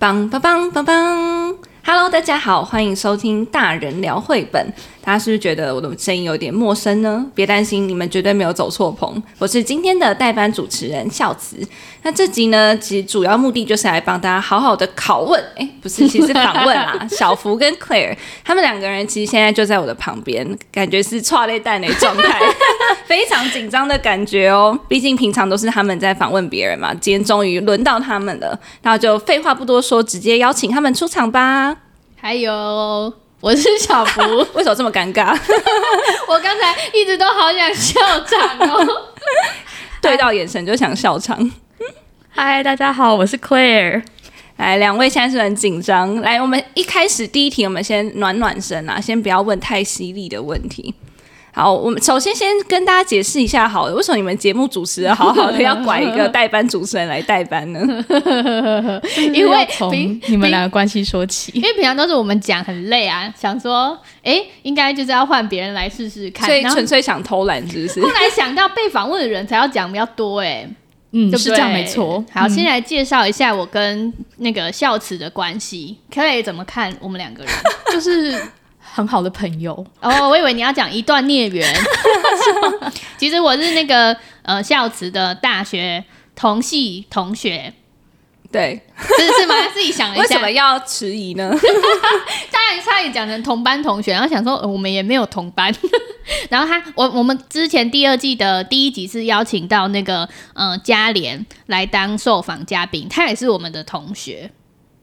棒棒棒棒棒。！Hello，大家好，欢迎收听大人聊绘本。大家是不是觉得我的声音有点陌生呢？别担心，你们绝对没有走错棚。我是今天的代班主持人孝慈。那这集呢，其实主要目的就是来帮大家好好的拷问，哎，不是，其实是访问啊。小福跟 Claire 他们两个人其实现在就在我的旁边，感觉是剉咧等的状态，非常紧张的感觉哦。毕竟平常都是他们在访问别人嘛，今天终于轮到他们了。那就废话不多说，直接邀请他们出场吧。还有。我是小福，为什么这么尴尬？我刚才一直都好想笑场哦，对到眼神就想笑场。嗨，大家好，我是 Claire。来，两位现在是很紧张。来，我们一开始第一题，我们先暖暖身啊，先不要问太犀利的问题。好，我们首先先跟大家解释一下，好了，为什么你们节目主持人好好的要拐一个代班主持人来代班呢？因为从你们两个关系说起，因为平常都是我们讲很累啊，想说，哎、欸，应该就是要换别人来试试看，所以纯粹想偷懒，是不是？后来想到被访问的人才要讲比较多、欸，哎，嗯，是这样没错。好，先来介绍一下我跟那个孝慈的关系，可以怎么看我们两个人？就是。很好的朋友哦，我以为你要讲一段孽缘。其实我是那个呃孝慈的大学同系同学，对，是是吗？自己想一下，为什么要迟疑呢？差点差点讲成同班同学，然后想说、呃、我们也没有同班。然后他我我们之前第二季的第一集是邀请到那个呃嘉莲来当受访嘉宾，他也是我们的同学。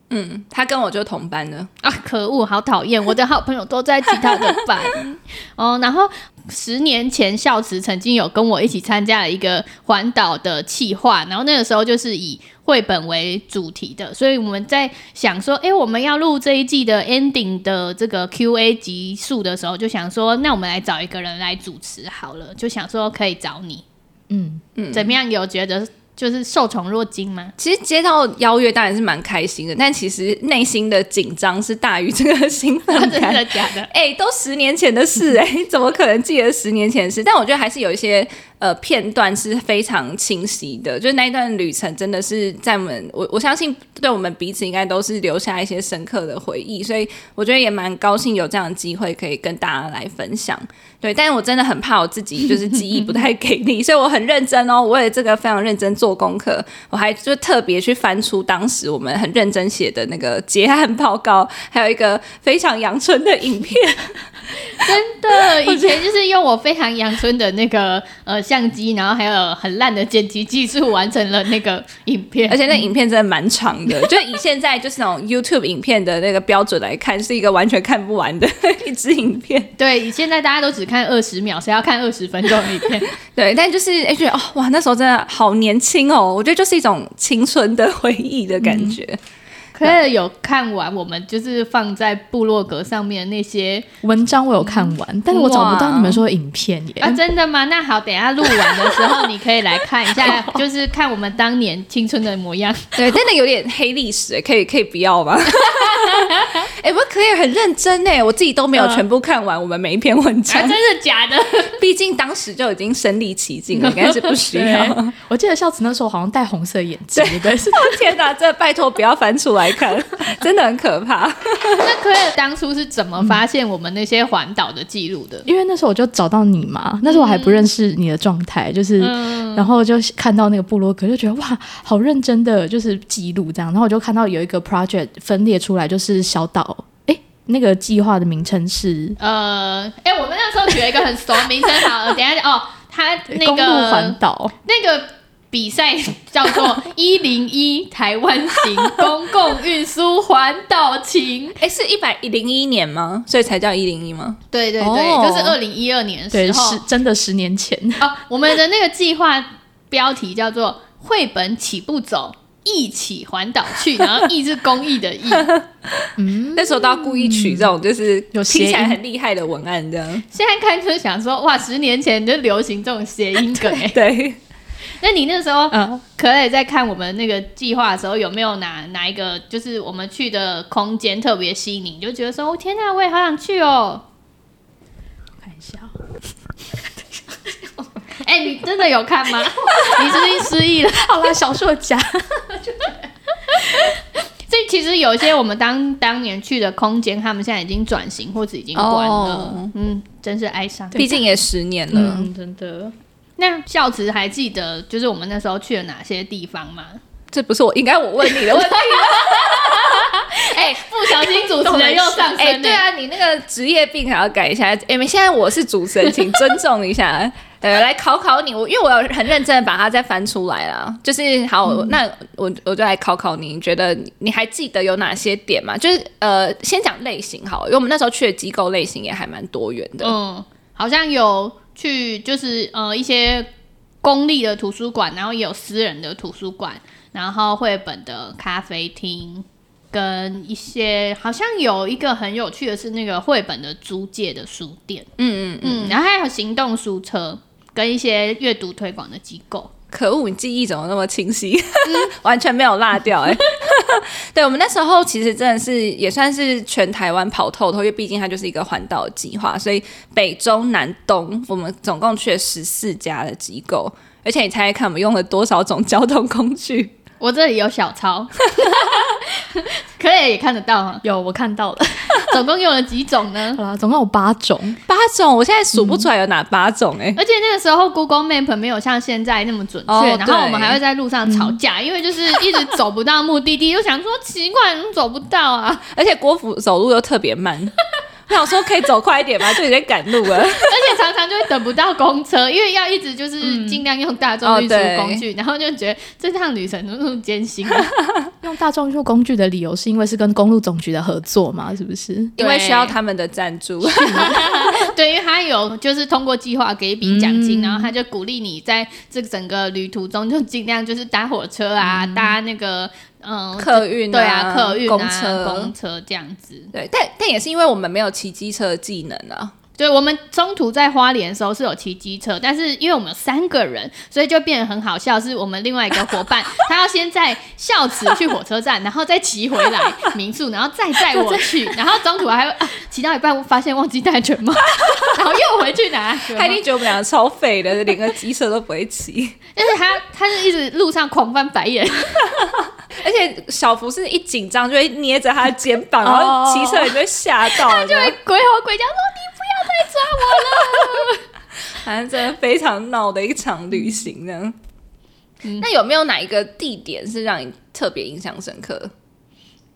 嗯，他跟我就同班的啊，可恶，好讨厌！我的好朋友都在其他的班 哦。然后十年前，孝慈曾经有跟我一起参加了一个环岛的企划，然后那个时候就是以绘本为主题的，所以我们在想说，哎，我们要录这一季的 ending 的这个 Q&A 集数的时候，就想说，那我们来找一个人来主持好了，就想说可以找你，嗯嗯，怎么样？有觉得？就是受宠若惊吗？其实接到邀约当然是蛮开心的，但其实内心的紧张是大于这个兴奋感。真的假的？哎、欸，都十年前的事哎、欸，怎么可能记得十年前的事？但我觉得还是有一些呃片段是非常清晰的，就是那一段旅程真的是在我们我我相信对我们彼此应该都是留下一些深刻的回忆，所以我觉得也蛮高兴有这样的机会可以跟大家来分享。对，但是我真的很怕我自己就是记忆不太给力，所以我很认真哦，我为了这个非常认真做功课，我还就特别去翻出当时我们很认真写的那个结案报告，还有一个非常阳春的影片。真的，以前就是用我非常阳春的那个呃相机，然后还有很烂的剪辑技术完成了那个影片，而且那影片真的蛮长的，就以现在就是那种 YouTube 影片的那个标准来看，是一个完全看不完的 一支影片。对，以现在大家都只看二十秒，谁要看二十分钟的影片？对，但就是哎，觉得哦哇，那时候真的好年轻哦，我觉得就是一种青春的回忆的感觉。嗯可以有看完我们就是放在部落格上面那些文章，我有看完，嗯、但是我找不到你们说的影片耶。啊，真的吗？那好，等一下录完的时候你可以来看一下，就是看我们当年青春的模样。对，真的有点黑历史，可以可以不要吗？哎、欸，不可以很认真哎，我自己都没有全部看完我们每一篇文章，啊、真的假的？毕竟当时就已经身临其境了，应该是不需要。我记得孝慈那时候好像戴红色眼镜，对，对是天哪，这拜托不要翻出来。来看，真的很可怕。那 Claire 当初是怎么发现我们那些环岛的记录的？因为那时候我就找到你嘛，那时候我还不认识你的状态，就是，嗯、然后就看到那个部落格，就觉得哇，好认真的就是记录这样。然后我就看到有一个 project 分裂出来，就是小岛，那个计划的名称是呃，哎、欸，我们那时候取了一个很熟的名称，好了，等一下哦，他那个环岛那个。比赛叫做 “一零一台湾行公共运输环岛情”，哎、欸，是一百零一年吗？所以才叫一零一吗？对对对，哦、就是二零一二年的时候，对，是真的十年前。哦，我们的那个计划标题叫做“绘本起步走，一起环岛去”，然后“艺”是公益的“艺”。嗯，那时候都要故意取这种就是有听起来很厉害的文案，这样。现在看就想说，哇，十年前就流行这种谐音梗，哎，对。那你那时候，嗯，可以在看我们那个计划的时候，有没有哪哪一个，就是我们去的空间特别吸引你，你就觉得说，哦天哪，我也好想去哦。我看一下，哎、欸，你真的有看吗？你是不是失忆了？好啦，小说家。所以其其实有一些我们当当年去的空间，他们现在已经转型或者已经关了。哦、嗯，真是哀伤。毕竟也十年了，嗯、真的。那孝慈还记得就是我们那时候去了哪些地方吗？这不是我应该我问你的问题吗。哎、欸，不小心主持人又上升。哎、欸，对啊，你那个职业病还要改一下。因为现在我是主持人，请尊重一下。呃，来考考你，我因为我很认真的把它再翻出来了。就是好，嗯、那我我就来考考你，你觉得你还记得有哪些点吗？就是呃，先讲类型好，因为我们那时候去的机构类型也还蛮多元的。嗯，好像有去就是呃一些公立的图书馆，然后也有私人的图书馆，然后绘本的咖啡厅。跟一些好像有一个很有趣的是那个绘本的租借的书店，嗯嗯嗯，然后还有行动书车跟一些阅读推广的机构。可恶，你记忆怎么那么清晰？嗯、完全没有落掉哎、欸。对，我们那时候其实真的是也算是全台湾跑透透，因为毕竟它就是一个环岛计划，所以北中南东我们总共去了十四家的机构，而且你猜猜看我们用了多少种交通工具？我这里有小抄，可以也看得到哈。有，我看到了。总共用了几种呢？好啦，总共有八种。八种，我现在数不出来有哪八种哎、欸。而且那个时候 Google Map 没有像现在那么准确，哦、然后我们还会在路上吵架，嗯、因为就是一直走不到目的地，又想说奇怪，怎么走不到啊？而且国府走路又特别慢。我想说可以走快一点吗？就有点赶路了，而且常常就会等不到公车，因为要一直就是尽量用大众运输工具，嗯哦、然后就觉得这趟旅程怎么那么艰辛啊？用大众运输工具的理由是因为是跟公路总局的合作嘛？是不是？因为需要他们的赞助。对，因为他有就是通过计划给一笔奖金，嗯、然后他就鼓励你在这整个旅途中就尽量就是搭火车啊，嗯、搭那个。嗯，客运、啊、对啊，客运啊，公车，公车这样子。对，但但也是因为我们没有骑机车的技能啊。对，我们中途在花莲的时候是有骑机车，但是因为我们有三个人，所以就变得很好笑。是我们另外一个伙伴，他要先在孝慈去火车站，然后再骑回来民宿，然后再载我去，然后中途还骑、啊、到一半发现忘记带全帽，然后又回去拿。他一定觉得我们两个超废的，连个机车都不会骑。但是他他是一直路上狂翻白眼，而且小福是一紧张就会捏着他的肩膀，然后骑车也就会吓到，他就会鬼吼鬼叫说你。太抓我了，反正真的非常闹的一场旅行呢。嗯、那有没有哪一个地点是让你特别印象深刻？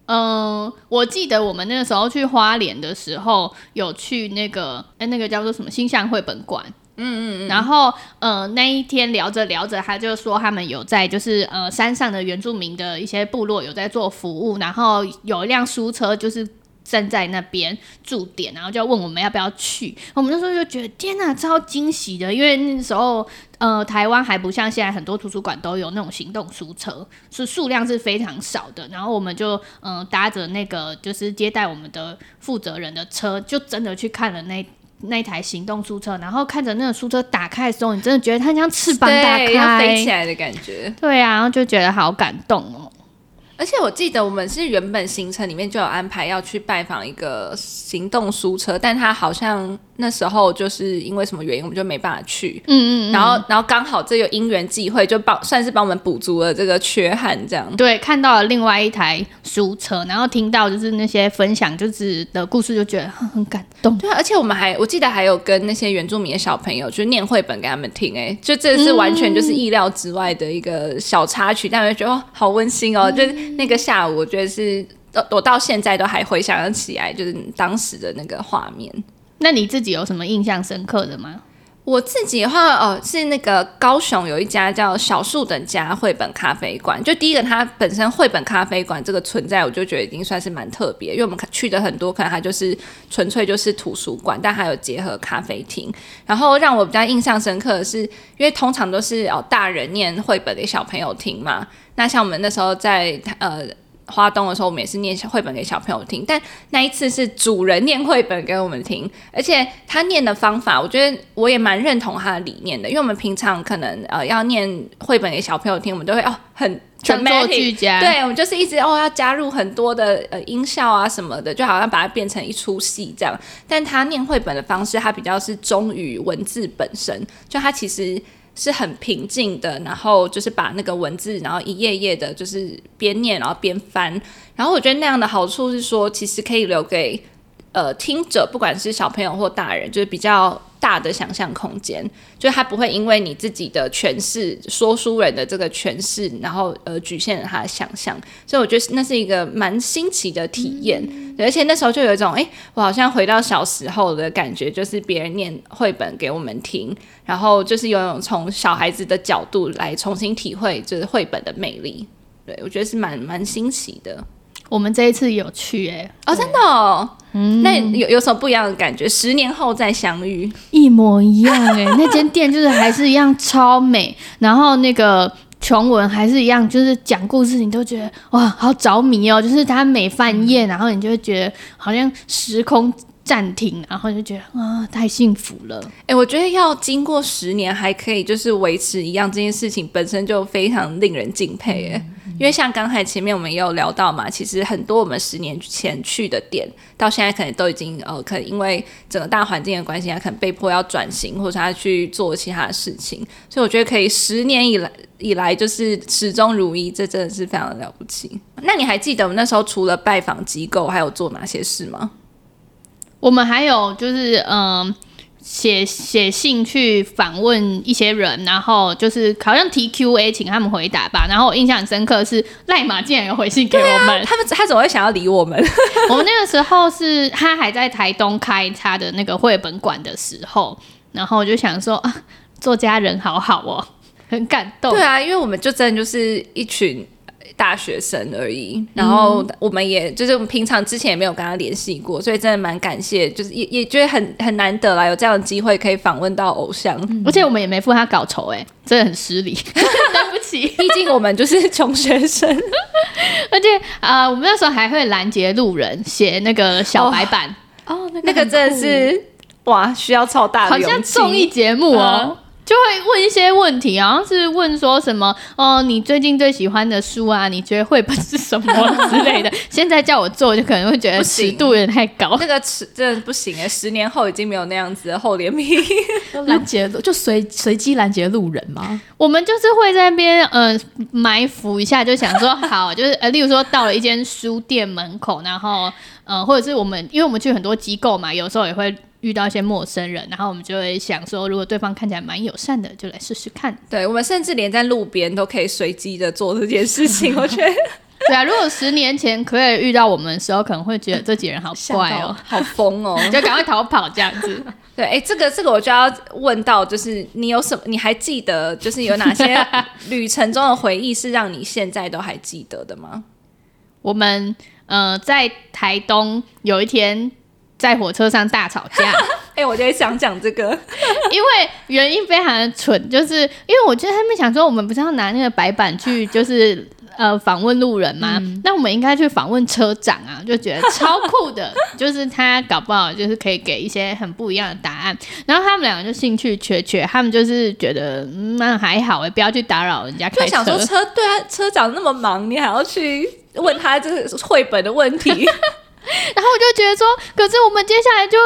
嗯，我记得我们那个时候去花莲的时候，有去那个哎、欸，那个叫做什么星象绘本馆。嗯嗯嗯。然后呃，那一天聊着聊着，他就说他们有在就是呃山上的原住民的一些部落有在做服务，然后有一辆书车就是。站在那边驻点，然后就要问我们要不要去。我们那时候就觉得天哪，超惊喜的，因为那时候呃，台湾还不像现在很多图书馆都有那种行动书车，是数量是非常少的。然后我们就嗯、呃、搭着那个就是接待我们的负责人的车，就真的去看了那那台行动书车。然后看着那个书车打开的时候，你真的觉得它像翅膀打开，飞起来的感觉。对啊，然后就觉得好感动哦。而且我记得我们是原本行程里面就有安排要去拜访一个行动书车，但他好像那时候就是因为什么原因，我们就没办法去。嗯嗯，嗯然后然后刚好这个因缘际会，就帮算是帮我们补足了这个缺憾，这样。对，看到了另外一台书车，然后听到就是那些分享就是的故事，就觉得很感动。对，而且我们还我记得还有跟那些原住民的小朋友就念绘本给他们听，哎，就这是完全就是意料之外的一个小插曲，嗯、但我就觉得哦，好温馨哦，嗯、就是。那个下午，我觉得是，我到现在都还回想得起来，就是当时的那个画面。那你自己有什么印象深刻的吗？我自己的话，哦，是那个高雄有一家叫小树等家绘本咖啡馆。就第一个，它本身绘本咖啡馆这个存在，我就觉得已经算是蛮特别，因为我们去的很多，可能它就是纯粹就是图书馆，但还有结合咖啡厅。然后让我比较印象深刻的是，因为通常都是哦大人念绘本给小朋友听嘛。那像我们那时候在呃花东的时候，我们也是念绘本给小朋友听，但那一次是主人念绘本给我们听，而且他念的方法，我觉得我也蛮认同他的理念的，因为我们平常可能呃要念绘本给小朋友听，我们都会哦很全作俱佳，对，我们就是一直哦要加入很多的呃音效啊什么的，就好像把它变成一出戏这样。但他念绘本的方式，他比较是忠于文字本身，就他其实。是很平静的，然后就是把那个文字，然后一页页的，就是边念然后边翻。然后我觉得那样的好处是说，其实可以留给呃听者，不管是小朋友或大人，就是比较。大的想象空间，就他不会因为你自己的诠释，说书人的这个诠释，然后呃局限了他的想象，所以我觉得那是一个蛮新奇的体验，嗯、而且那时候就有一种，哎、欸，我好像回到小时候的感觉，就是别人念绘本给我们听，然后就是有种从小孩子的角度来重新体会，就是绘本的魅力，对，我觉得是蛮蛮新奇的。我们这一次有去哎、欸，哦，真的哦，嗯，那有有什么不一样的感觉？十年后再相遇，一模一样哎、欸，那间店就是还是一样超美，然后那个琼文还是一样，就是讲故事，你都觉得哇，好着迷哦，就是他每翻页，然后你就会觉得好像时空暂停，然后就觉得啊，太幸福了。哎、欸，我觉得要经过十年还可以就是维持一样这件事情，本身就非常令人敬佩哎。嗯因为像刚才前面我们也有聊到嘛，其实很多我们十年前去的店，到现在可能都已经呃，可能因为整个大环境的关系，他可能被迫要转型，或者他去做其他的事情。所以我觉得可以十年以来以来就是始终如一，这真的是非常的了不起。那你还记得我们那时候除了拜访机构，还有做哪些事吗？我们还有就是嗯。呃写写信去访问一些人，然后就是好像提 Q&A，请他们回答吧。然后我印象很深刻是赖马竟然有回信给我们，啊、他们他怎么会想要理我们？我们那个时候是他还在台东开他的那个绘本馆的时候，然后我就想说啊，作家人好好哦，很感动。对啊，因为我们就真的就是一群。大学生而已，然后我们也就是我们平常之前也没有跟他联系过，所以真的蛮感谢，就是也也觉得很很难得啦，有这样的机会可以访问到偶像，嗯、而且我们也没付他稿酬，哎，真的很失礼，对不起，毕竟我们就是穷学生，而且啊、呃，我们那时候还会拦截路人写那个小白板，哦，那个、那个真的是哇，需要超大的勇气，好像综艺节目哦。嗯就会问一些问题，好像是问说什么哦，你最近最喜欢的书啊？你觉得绘本是什么之类的？现在叫我做，就可能会觉得尺度有点太高。那个尺真的不行哎，十年后已经没有那样子的厚脸皮。拦截就随随机拦截路人吗？我们就是会在那边呃埋伏一下，就想说好，就是呃，例如说到了一间书店门口，然后呃，或者是我们因为我们去很多机构嘛，有时候也会。遇到一些陌生人，然后我们就会想说，如果对方看起来蛮友善的，就来试试看。对，我们甚至连在路边都可以随机的做这件事情。我觉得，对啊，如果十年前可以遇到我们的时候，可能会觉得这几人好怪哦，好疯哦，就赶快逃跑这样子。对，哎，这个这个我就要问到，就是你有什么？你还记得，就是有哪些旅程中的回忆是让你现在都还记得的吗？我们呃，在台东有一天。在火车上大吵架，哎、欸，我就想讲这个，因为原因非常的蠢，就是因为我觉得他们想说，我们不是要拿那个白板去，就是呃访问路人吗？嗯、那我们应该去访问车长啊，就觉得超酷的，就是他搞不好就是可以给一些很不一样的答案。然后他们两个就兴趣缺缺，他们就是觉得、嗯、那还好哎，不要去打扰人家开车。就想说车对啊，车长那么忙，你还要去问他这个绘本的问题。然后我就觉得说，可是我们接下来就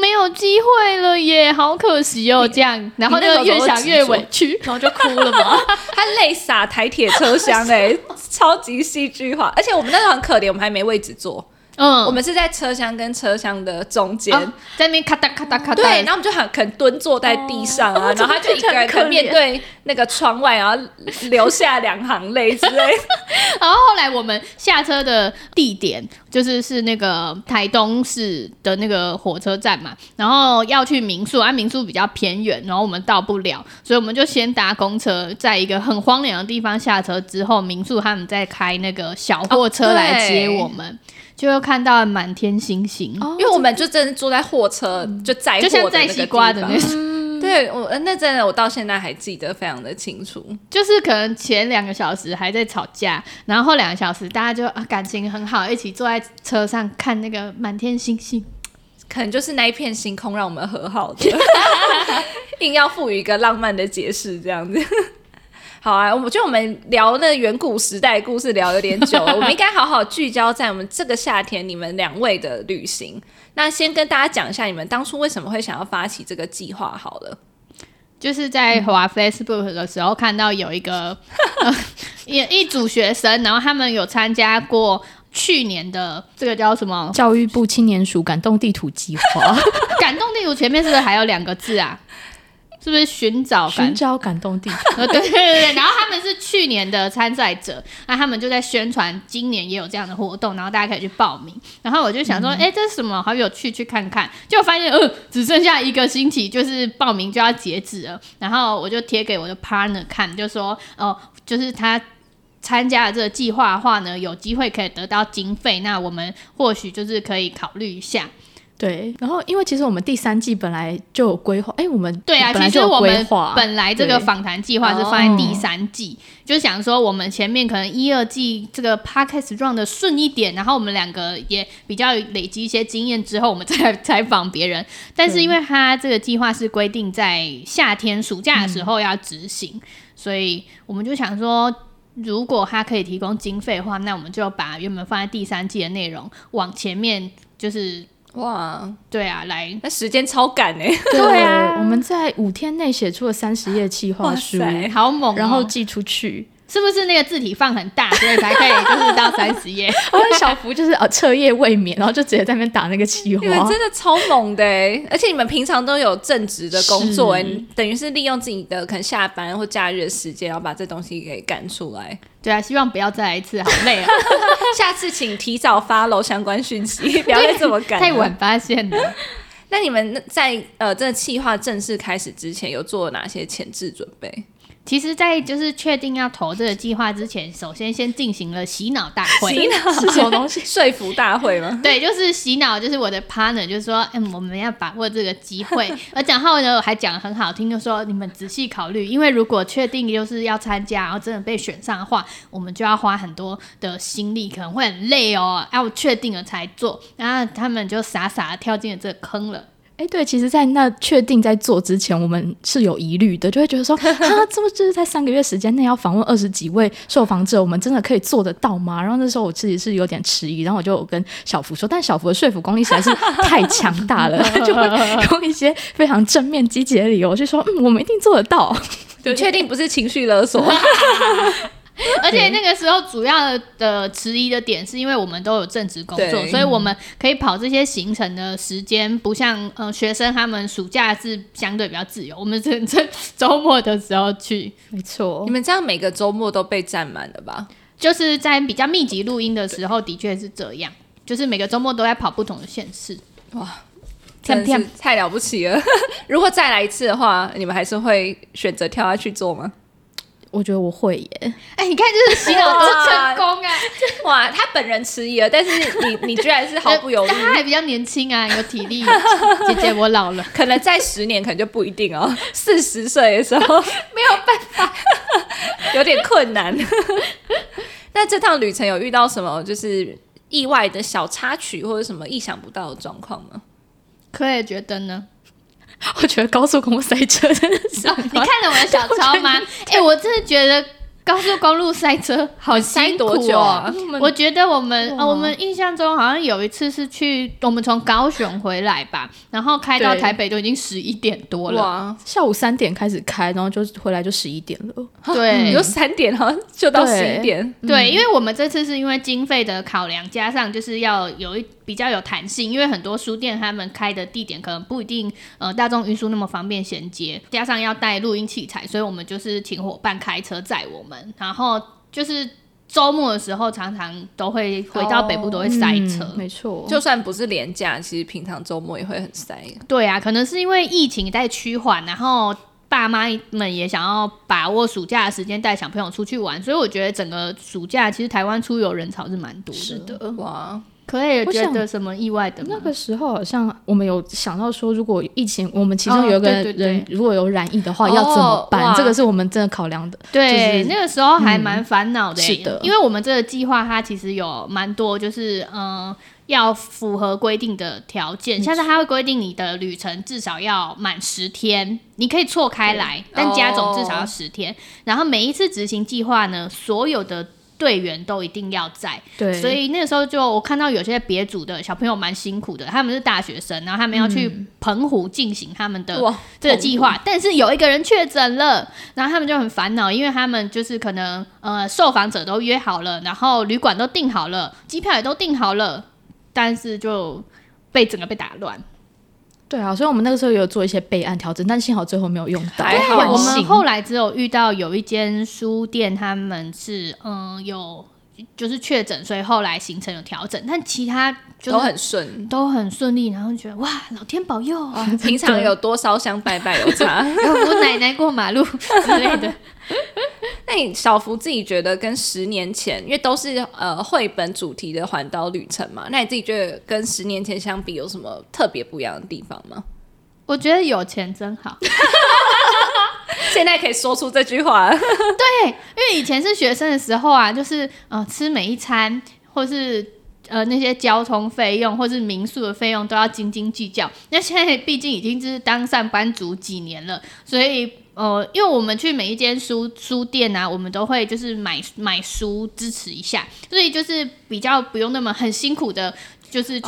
没有机会了耶，好可惜哦，这样，然后就越想越委屈，然后就哭了嘛。他泪洒台铁车厢 哎，超级戏剧化，而且我们那时候很可怜，我们还没位置坐。嗯，我们是在车厢跟车厢的中间，哦，在那边咔哒咔哒咔哒。对，然后我们就很肯蹲坐在地上啊，哦，然后他就一个人可面对那个窗外，然后流下两行泪之类。然后后来我们下车的地点就是是那个台东市的那个火车站嘛，然后要去民宿，啊，民宿比较偏远，然后我们到不了，所以我们就先搭公车，在一个很荒凉的地方下车之后，民宿他们再开那个小货车来接我们。哦就又看到满天星星，哦，因为我们就真的坐在货车，嗯、就载货的那个地方，就像载西瓜的那种。嗯、对我那真的，我到现在还记得非常的清楚。就是可能前两个小时还在吵架，然后后两个小时大家就啊感情很好，一起坐在车上看那个满天星星。可能就是那一片星空让我们和好的，硬要赋予一个浪漫的解释，这样子。好啊，我觉得我们聊那远古时代故事聊有点久了，我们应该好好聚焦在我们这个夏天你们两位的旅行。那先跟大家讲一下，你们当初为什么会想要发起这个计划？好了，就是在滑 Facebook 的时候看到有一个一、呃、一组学生，然后他们有参加过去年的这个叫什么教育部青年署感动地图计划。感动地图前面是不是还有两个字啊？是不是寻找寻找感动地图？对对对对，然后他们是去年的参赛者，那他们就在宣传今年也有这样的活动，然后大家可以去报名。然后我就想说，哎、嗯，这是什么？好有趣，去看看。就发现，呃，只剩下一个星期，就是报名就要截止了。然后我就贴给我的 partner 看，就说，哦、呃，就是他参加了这个计划的话呢，有机会可以得到经费，那我们或许就是可以考虑一下。对，然后因为其实我们第三季本来就有规划，哎，我们对啊，其实我们本来这个访谈计划是放在第三季，就想说我们前面可能一二季这个 podcast run 的顺一点，然后我们两个也比较累积一些经验之后，我们再采访别人。但是因为他这个计划是规定在夏天暑假的时候要执行，嗯，所以我们就想说，如果他可以提供经费的话，那我们就把原本放在第三季的内容往前面就是。哇，对啊，来，那时间超赶哎，对啊，我们在五天内写出了三十页企划书，好猛哦，然后寄出去，是不是那个字体放很大，所以才可以就是到三十页？我跟小福就是呃彻夜未眠，然后就直接在那边打那个企划，你们真的超猛的哎，而且你们平常都有正职的工作哎，等于是利用自己的可能下班或假日的时间，然后把这东西给赶出来。对啊，希望不要再来一次，好累啊！下次请提早 follow 相关讯息，不要再这么赶，太晚发现了。那你们在呃这个计划正式开始之前，有做哪些前置准备？其实，在就是确定要投这个计划之前，首先先进行了洗脑大会。洗脑是什么东西？说服大会吗？对，就是洗脑，就是我的 partner 就是说，嗯，我们要把握这个机会。而讲话呢，我还讲得很好听，就说你们仔细考虑，因为如果确定就是要参加，然后真的被选上的话，我们就要花很多的心力，可能会很累哦。要确定了才做，然后他们就傻傻的跳进了这个坑了。哎，对，其实，在那确定在做之前，我们是有疑虑的，就会觉得说，啊，这不就是在三个月时间内要访问二十几位受访者，我们真的可以做得到吗？然后那时候我自己是有点迟疑，然后我就跟小福说，但小福的说服功力实在是太强大了，就会 用一些非常正面积极的理由去说，嗯，我们一定做得到，你确定不是情绪勒索。而且那个时候主要的迟疑的点是因为我们都有正职工作，所以我们可以跑这些行程的时间不像呃学生他们暑假是相对比较自由，我们只能在周末的时候去。没错，你们这样每个周末都被占满了吧？就是在比较密集录音的时候，的确是这样，就是每个周末都在跑不同的县市。哇，真是太了不起了！如果再来一次的话，你们还是会选择跳下去做吗？我觉得我会耶，哎、欸，你看，就是洗脑多成功啊！哇，他本人迟疑了，但是你你居然是毫不犹豫，他还比较年轻啊，有体力。姐姐，我老了，可能在十年可能就不一定哦。四十岁的时候 没有办法，有点困难。那这趟旅程有遇到什么就是意外的小插曲，或者什么意想不到的状况吗？可以觉得呢？我觉得高速公路塞车真的是、哦，你看着我的小抄吗？哎、欸，我真的觉得高速公路塞车好辛苦哦。塞多久啊？我觉得我们、哦、我们印象中好像有一次是去我们从高雄回来吧，然后开到台北就已经十一点多了。哇，下午三点开始开，然后就回来就十一点了。对，有三点好像就到十一点。对，对，因为我们这次是因为经费的考量，加上就是要有一。比较有弹性，因为很多书店他们开的地点可能不一定呃大众运输那么方便衔接，加上要带录音器材，所以我们就是请伙伴开车载我们。然后就是周末的时候，常常都会回到北部都会塞车，哦嗯、没错。就算不是连假，其实平常周末也会很塞。对啊，可能是因为疫情在趋缓，然后爸妈们也想要把握暑假的时间带小朋友出去玩，所以我觉得整个暑假其实台湾出游人潮是蛮多的。是的，哇。可以觉得什么意外的吗？那个时候好像我们有想到说，如果疫情，我们其中有一个人如果有染疫的话，要怎么办？哦、这个是我们真的考量的。对，就是、那个时候还蛮烦恼的、欸。是的，因为我们这个计划它其实有蛮多，就是嗯、呃，要符合规定的条件。像是它会规定你的旅程至少要满十天，你可以错开来，但加总至少要十天。然后每一次执行计划呢，所有的队员都一定要在，对，所以那个时候就我看到有些别组的小朋友蛮辛苦的，他们是大学生，然后他们要去澎湖进行他们的这个计划，但是有一个人确诊了，然后他们就很烦恼，因为他们就是可能呃受访者都约好了，然后旅馆都订好了，机票也都订好了，但是就被整个被打乱。对啊，所以我们那个时候有做一些备案调整，但幸好最后没有用到。还好，我们后来只有遇到有一间书店，他们是嗯有就是确诊，所以后来行程有调整，但其他就都很顺，都很顺利。然后觉得哇，老天保佑！啊、平常有多烧香拜拜有差，我奶奶过马路之类的。那你小福自己觉得跟十年前，因为都是呃绘本主题的环岛旅程嘛，那你自己觉得跟十年前相比有什么特别不一样的地方吗？我觉得有钱真好，现在可以说出这句话。对，因为以前是学生的时候啊，就是呃吃每一餐，或是呃那些交通费用，或是民宿的费用都要斤斤计较。那现在毕竟已经就是当上班族几年了，所以。呃，因为我们去每一间书书店啊，我们都会就是买买书支持一下，所以就是比较不用那么很辛苦的，就是去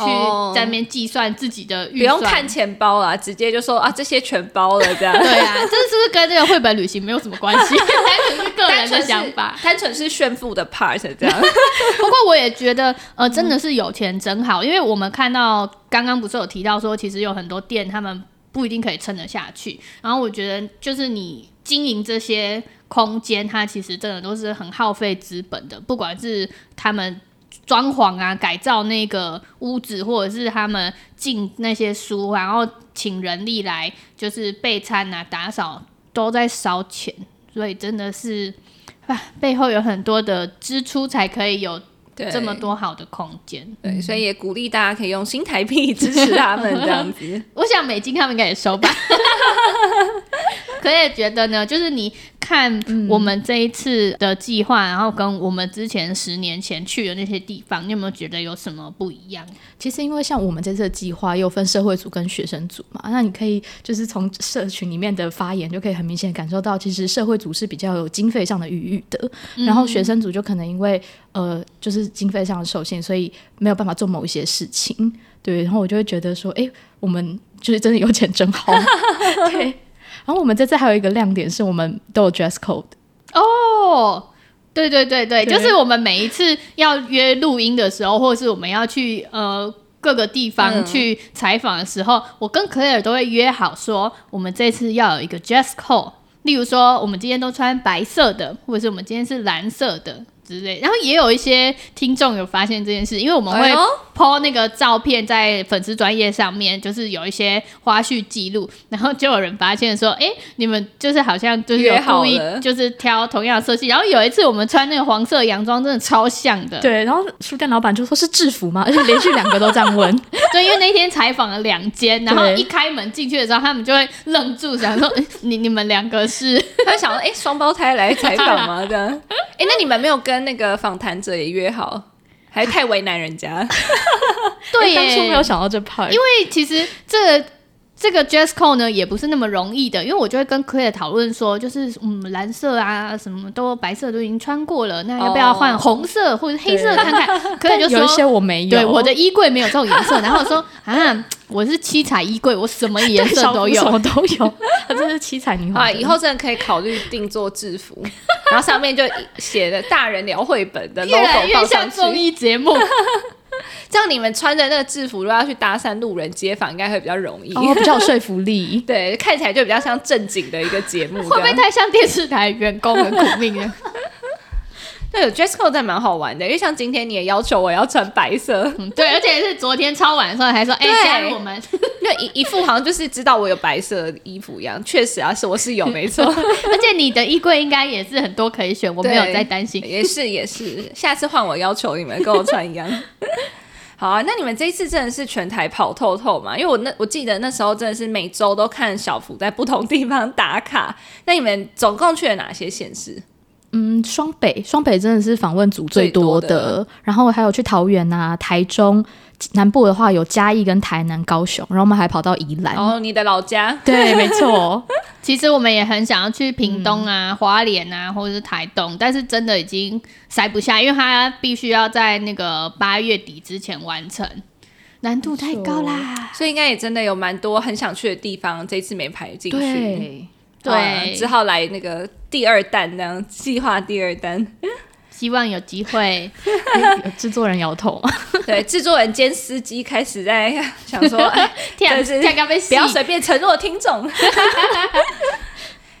在那边计算自己的预算，不用看钱包啊，直接就说啊这些全包了这样。对啊，这是不是跟这个绘本旅行没有什么关系？单纯是个人的想法，单纯是炫富的 part 这样。不过我也觉得，呃，真的是有钱真好，因为我们看到刚刚不是有提到说，其实有很多店他们。不一定可以撑得下去。然后我觉得，就是你经营这些空间，它其实真的都是很耗费资本的。不管是他们装潢啊、改造那个屋子，或者是他们进那些书，然后请人力来就是备餐啊、打扫，都在烧钱。所以真的是啊，背后有很多的支出才可以有。对这么多好的空间，对，所以也鼓励大家可以用新台币支持他们这样子。我想美金他们应该也收吧。可也觉得呢，就是你看我们这一次的计划，嗯、然后跟我们之前十年前去的那些地方，你有没有觉得有什么不一样？其实因为像我们这次的计划又分社会组跟学生组嘛，那你可以就是从社群里面的发言就可以很明显感受到，其实社会组是比较有经费上的余裕的，嗯、然后学生组就可能因为呃就是经费上的受限，所以没有办法做某一些事情。对，然后我就会觉得说，哎，我们就是真的有钱真好。对。然后我们这次还有一个亮点是我们都有 dress code 哦，对对对对，对就是我们每一次要约录音的时候，或者是我们要去呃各个地方去采访的时候，嗯、我跟 Claire 都会约好说，我们这次要有一个 dress code，例如说我们今天都穿白色的，或者是我们今天是蓝色的。之类，然后也有一些听众有发现这件事，因为我们会 po 那个照片在粉丝专业上面，就是有一些花絮记录，然后就有人发现说，哎，你们就是好像就是有故意就是挑同样的色系，然后有一次我们穿那个黄色洋装，真的超像的。对，然后书店老板就说是制服吗？而且连续两个都这样问。对，因为那天采访了两间，然后一开门进去的时候，他们就会愣住，想说，你你们两个是？他想说，哎，双胞胎来采访吗？这样？哎，那你们没有跟那个访谈者也约好，还太为难人家？对，当初没有想到这 part，因为其实这个。这个 dress code 呢也不是那么容易的，因为我就会跟 Claire 讨论说，就是嗯蓝色啊什么都白色都已经穿过了，那要不要换红色或者黑色看看？Claire 就说有一些我没有，对，我的衣柜没有这种颜色。然后我说啊，我是七彩衣柜，我什么颜色都有，什么都有。他真是七彩女孩。啊，以后真的可以考虑定做制服，然后上面就写的大人聊绘本的 logo 越来越像综艺节目。这样你们穿着那个制服，如果要去搭讪路人街坊，应该会比较容易，哦，比较有说服力。对，看起来就比较像正经的一个节目，会不会太像电视台员工的苦命啊？对，dress code 真的蛮好玩的，因为像今天你也要求我要穿白色，嗯、对，而且是昨天超晚的时候还说，哎对，加入我们，那一一副好像就是知道我有白色衣服一样，确实啊，是我是有没错，而且你的衣柜应该也是很多可以选，我没有在担心，也是也是，下次换我要求你们跟我穿一样。好啊，那你们这一次真的是全台跑透透嘛？因为我那我记得那时候真的是每周都看小福在不同地方打卡。那你们总共去了哪些县市？嗯，双北，双北真的是访问组最多的，多的然后还有去桃园啊、台中，南部的话有嘉义跟台南、高雄，然后我们还跑到宜兰。哦，你的老家？对，没错。其实我们也很想要去屏东啊、花莲啊，或者是台东，但是真的已经塞不下，因为它必须要在那个八月底之前完成，难度太高啦。所以应该也真的有蛮多很想去的地方，这次没排进去。对。对，只好来那个第二弹，那样计划第二弹，希望有机会。有制作人摇头，对，制作人兼司机开始在想说，但是不要随便承诺听众。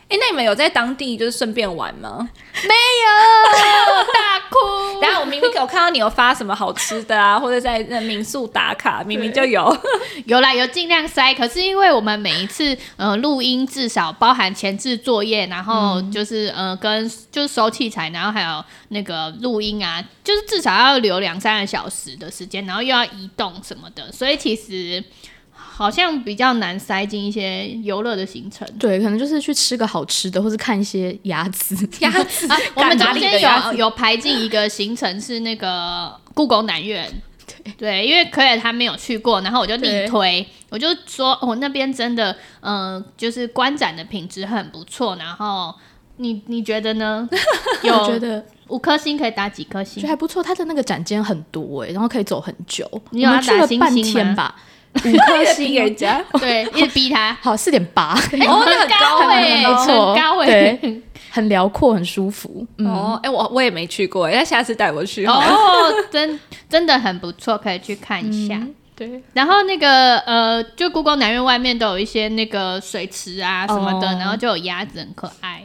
哎、欸，那你们有在当地就是顺便玩吗？没有，大哭。然后我明明有看到你有发什么好吃的啊，或者在那民宿打卡，明明就有，有啦，有尽量塞。可是因为我们每一次呃录音，至少包含前置作业，然后就是、嗯、呃跟就是收器材，然后还有那个录音啊，就是至少要留两三个小时的时间，然后又要移动什么的，所以其实。好像比较难塞进一些游乐的行程，对，可能就是去吃个好吃的，或是看一些鸭子。鸭子，啊、我们中间有有排进一个行程是那个故宫南院，对，对，因为可也他没有去过，然后我就力推，我就说我、哦、那边真的，嗯、呃，就是观展的品质很不错，然后你你觉得呢？有我觉得五颗星可以打几颗星？就还不错，它的那个展间很多哎，然后可以走很久，你要打星星半天吧。五颗星，人家 对，一直逼他。好，四点八，哦，很高哎，没错，高哎，很辽阔，很舒服。哦，哎，我我也没去过，那下次带我去哦，真真的很不错，可以去看一下。对，然后那个呃，就故宫南院外面都有一些那个水池啊什么的，然后就有鸭子，很可爱。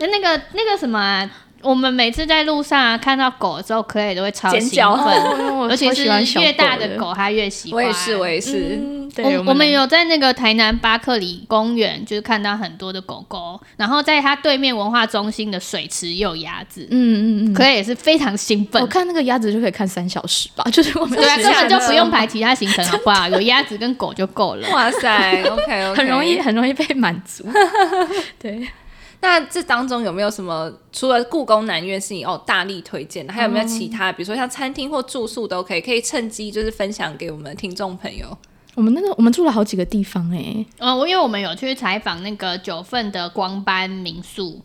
那那个那个什么。我们每次在路上啊，看到狗的时候，可以都会超兴奋，尤其是越大的狗，它越喜欢。我也是，我也是。嗯、对我我们有在那个台南巴克里公园，就是看到很多的狗狗，然后在它对面文化中心的水池也有鸭子。嗯嗯嗯，可以也是非常兴奋。我看那个鸭子就可以看三小时吧，就是我们对啊，根本就不用排其他行程，好不好？有鸭子跟狗就够了。哇塞，OK OK，很容易很容易被满足。对。那这当中有没有什么？除了故宫南院是你哦大力推荐的，还有没有其他？比如说像餐厅或住宿都可以，可以趁机就是分享给我们听众朋友。我们那个我们住了好几个地方哎、欸，嗯，我因为我们有去采访那个九份的光斑民宿，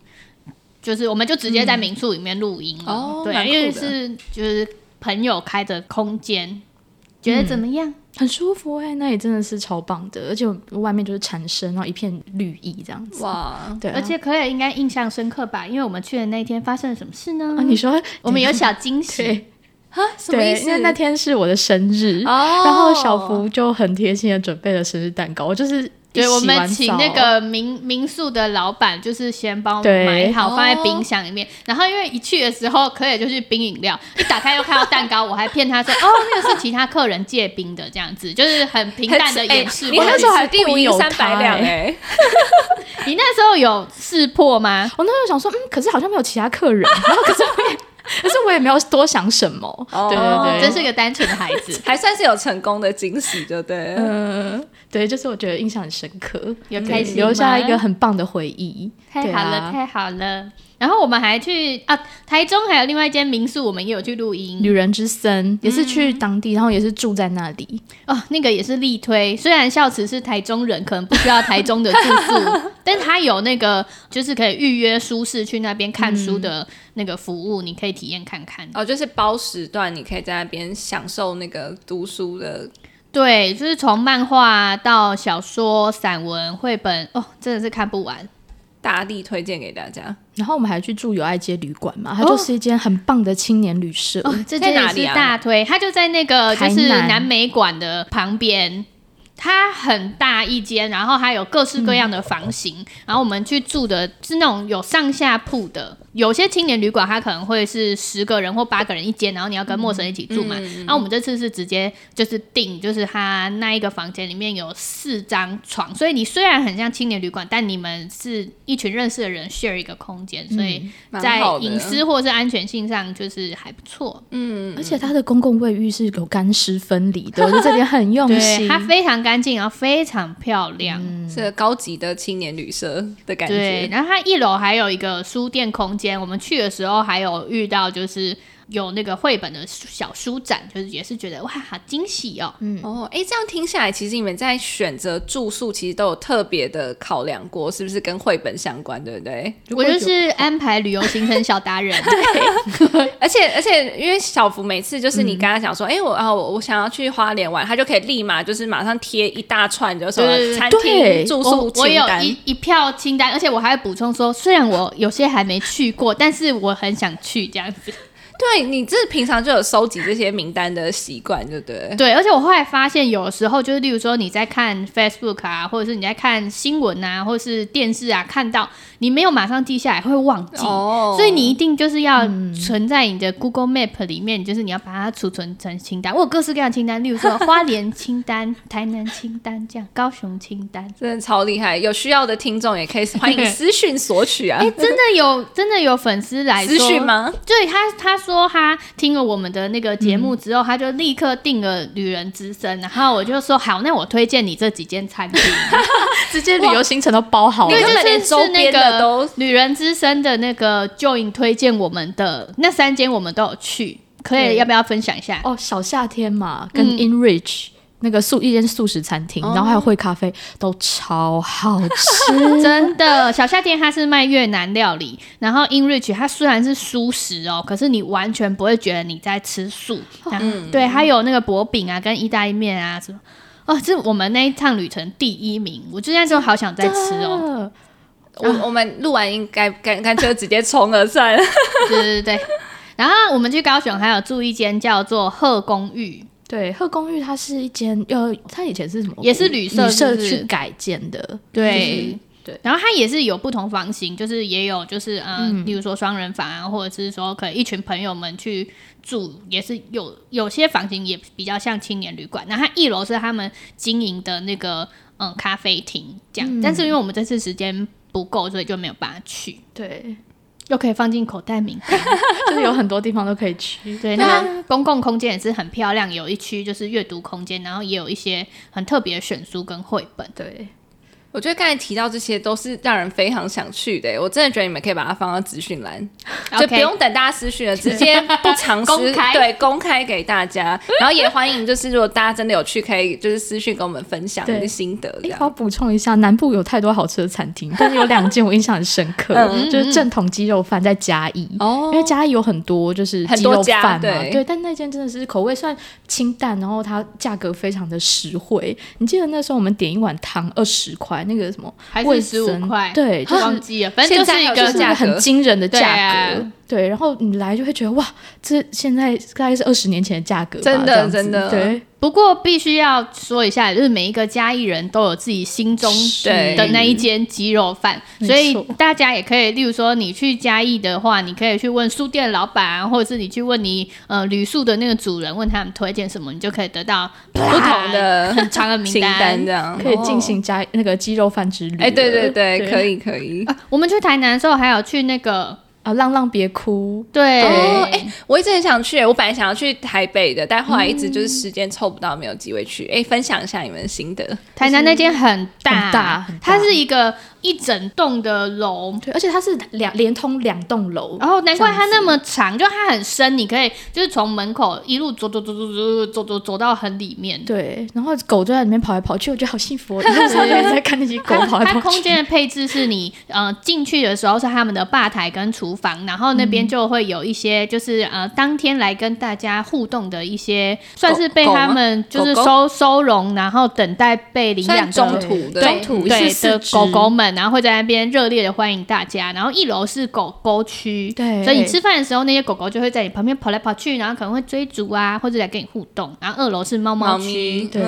就是我们就直接在民宿里面录音哦，对，因为是就是朋友开的空间，觉得怎么样？嗯很舒服哎、欸，那里真的是超棒的，而且外面就是蝉声，然后一片绿意这样子。哇，对、啊，而且可也应该印象深刻吧？因为我们去的那天发生了什么事呢？啊，你说 我们有小惊喜啊？什么意思？因为那天是我的生日，哦、然后小福就很贴心的准备了生日蛋糕，我就是。对，我们请那个民民宿的老板，就是先帮我们买好，放在冰箱里面。然后因为一去的时候，可以就是冰饮料，一打开又看到蛋糕，我还骗他说：“哦，那个是其他客人借冰的，这样子就是很平淡的 掩饰。”我那时候还第五有三百两哎，你那时候有识破吗？我那时候想说，嗯，可是好像没有其他客人，然后可是我也。可是我也没有多想什么，对对对，真是个单纯的孩子，还算是有成功的惊喜，就对，嗯，对，就是我觉得印象很深刻，有开心，留下一个很棒的回忆，太好了，太好了。然后我们还去啊，台中还有另外一间民宿，我们也有去录音。旅人之森也是去当地，嗯、然后也是住在那里哦。那个也是力推，虽然孝慈是台中人，可能不需要台中的住宿，但他有那个就是可以预约舒适去那边看书的那个服务，嗯、你可以体验看看。哦，就是包时段，你可以在那边享受那个读书的。对，就是从漫画到小说、散文、绘本，哦，真的是看不完。大力推荐给大家，然后我们还去住友爱街旅馆嘛，它就是一间很棒的青年旅社。哦，这间也是大推，它就在那个就是南美馆的旁边。它很大一间，然后还有各式各样的房型。嗯、然后我们去住的是那种有上下铺的，有些青年旅馆它可能会是十个人或八个人一间，然后你要跟陌生人一起住嘛。嗯、然后我们这次是直接就是订，就是它那一个房间里面有四张床，所以你虽然很像青年旅馆，但你们是一群认识的人 share 一个空间，所以在隐私或是安全性上就是还不错。嗯，而且它的公共卫浴是有干湿分离的，我觉得这点很用心，它非常干。干净，然后非常漂亮，是个高级的青年旅社的感觉。对，然后它一楼还有一个书店空间，我们去的时候还有遇到就是。有那个绘本的小书展，就是也是觉得哇，好惊喜哦。嗯哦，哎，这样听下来，其实你们在选择住宿，其实都有特别的考量过，是不是跟绘本相关，对不对？我就是安排旅游行程小达人，对。而且而且，因为小福每次就是你跟他讲说，哎、嗯，我啊，我我想要去花莲玩，他就可以立马就是马上贴一大串，就是说餐厅住宿清单，我有一一票清单，而且我还会补充说，虽然我有些还没去过，但是我很想去这样子。对，你这平常就有收集这些名单的习惯，对不对？对，而且我后来发现，有时候就是，例如说你在看 Facebook 啊，或者是你在看新闻啊，或者是电视啊，看到你没有马上记下来，会忘记。哦。所以你一定就是要存在你的 Google Map 里面，嗯、就是你要把它储存成清单。我有各式各样的清单，例如说花莲清单、台南清单这样，高雄清单，真的超厉害。有需要的听众也可以欢迎私讯索取啊。哎，真的有真的有粉丝来 私讯吗？对，他他说。说他听了我们的那个节目之后，嗯、他就立刻订了旅人之声，然后我就说好，那我推荐你这几间餐厅，直接旅游行程都包好了，对，就是是那个旅人之声的那个 Join 推荐我们的那三间，我们都有去，可以要不要分享一下？哦，小夏天嘛，跟 Enrich。嗯那个素一间素食餐厅，然后还有会咖啡，都超好吃，真的。小夏天它是卖越南料理，然后 InRich 它虽然是素食哦，可是你完全不会觉得你在吃素。嗯，对，还有那个薄饼啊，跟意大利面啊什么，哦，这是我们那一趟旅程第一名，我现在就好想再吃哦。我我们录完应该干干脆直接冲了算了。对对对，然后我们去高雄还有住一间叫做鹤公寓。对，鹤公寓它是一间，呃，它以前是什么？也是旅社，旅社去改建的。对、就是、对，然后它也是有不同房型，就是也有就是呃，嗯，比如说双人房啊，或者是说可以一群朋友们去住，也是有有些房型也比较像青年旅馆。那它一楼是他们经营的那个嗯咖啡厅这样，嗯，但是因为我们这次时间不够，所以就没有办法去。对。又可以放进口袋名单，就是有很多地方都可以去。对，那公共空间也是很漂亮，有一区就是阅读空间，然后也有一些很特别的选书跟绘本。对。我觉得刚才提到这些都是让人非常想去的，我真的觉得你们可以把它放到资讯栏，okay. 就不用等大家私讯了，直接不常 公开，对，公开给大家。然后也欢迎，就是如果大家真的有去，可以就是私讯跟我们分享你的心得。我要补充一下，南部有太多好吃的餐厅，但是有两间我印象很深刻，嗯、就是正统鸡肉饭在嘉义，哦，因为嘉义有很多就是鸡肉饭嘛，对，对，但那间真的是口味算清淡，然后它价格非常的实惠。你记得那时候我们点一碗汤二十块。那个什么，还是十五块？对，就忘记了。反正就是一个价很惊人的价格。对，然后你来就会觉得哇，这现在大概是二十年前的价格，真的真的。对，不过必须要说一下，就是每一个嘉义人都有自己心中的那一间鸡肉饭，所以大家也可以，例如说你去嘉义的话，你可以去问书店老板，或者是你去问你呃旅宿的那个主人，问他们推荐什么，你就可以得到不同的很长的名单，这样可以进行嘉那个鸡肉饭之旅。哎，对对对，对可以可以。啊，我们去台南的时候，还有去那个。啊，浪浪别哭！对，哎、哦欸，我一直很想去，我本来想要去台北的，但后来一直就是时间凑不到，没有机会去。哎、分享一下你们的心得。台南那间很大，很大，很大，它是一个。一整栋的楼，对，而且它是两连通两栋楼，然后难怪它那么长，就它很深，你可以就是从门口一路走走走走走走走走到很里面。对，然后狗就在里面跑来跑去，我觉得好幸福。那时候就在看那些狗跑来跑去。它空间的配置是你呃进去的时候是他们的吧台跟厨房，然后那边就会有一些就是呃当天来跟大家互动的一些，算是被他们就是收狗狗收容，然后等待被领养中途的中途对的狗狗们。然后会在那边热烈的欢迎大家，然后一楼是狗狗区，对，所以你吃饭的时候，那些狗狗就会在你旁边跑来跑去，然后可能会追逐啊，或者来跟你互动。然后二楼是猫猫区，对。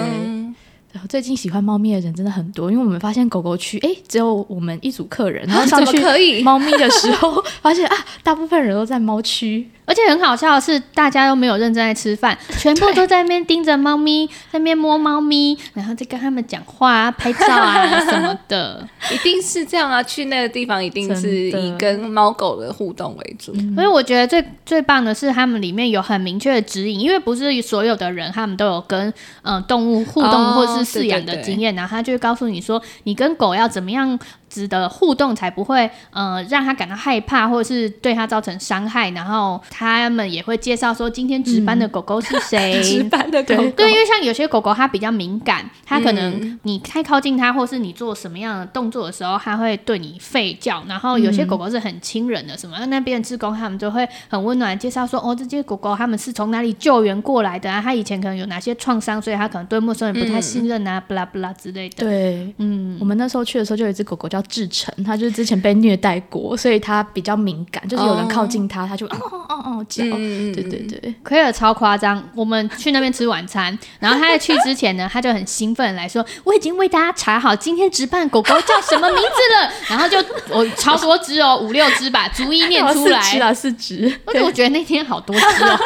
然后最近喜欢猫咪的人真的很多，因为我们发现狗狗区，哎，只有我们一组客人，然后上 去猫咪的时候，发现啊，大部分人都在猫区。而且很好笑的是，大家都没有认真在吃饭，全部都在那边盯着猫咪，在那边摸猫咪，然后再跟他们讲话、拍照啊什么的，一定是这样啊！去那个地方一定是以跟猫狗的互动为主。所以我觉得最最棒的是，他们里面有很明确的指引，因为不是所有的人他们都有跟嗯、呃、动物互动或是饲养的经验，哦、对对对，然后他就会告诉你说，你跟狗要怎么样。值得互动才不会，呃，让他感到害怕，或者是对他造成伤害。然后他们也会介绍说，今天值班的狗狗是谁？嗯、值班的狗狗。对，因为像有些狗狗它比较敏感，它可能你太靠近它，或是你做什么样的动作的时候，它会对你吠叫。然后有些狗狗是很亲人的，什么、嗯、那边的志工他们就会很温暖介绍说，哦，这些狗狗他们是从哪里救援过来的啊？它以前可能有哪些创伤，所以它可能对陌生人不太信任啊，不啦不啦之类的。对，嗯，我们那时候去的时候就有一只狗狗叫。志成，它就是之前被虐待过，所以它比较敏感，就是有人靠近它，它就哦哦哦哦叫，对对对，奎尔超夸张。我们去那边吃晚餐，然后他在去之前呢，他就很兴奋来说：“我已经为大家查好今天值班狗狗叫什么名字了。”然后就我超多只哦，五六只吧，逐一念出来。四只啊，四只。而且我觉得那天好多只哦。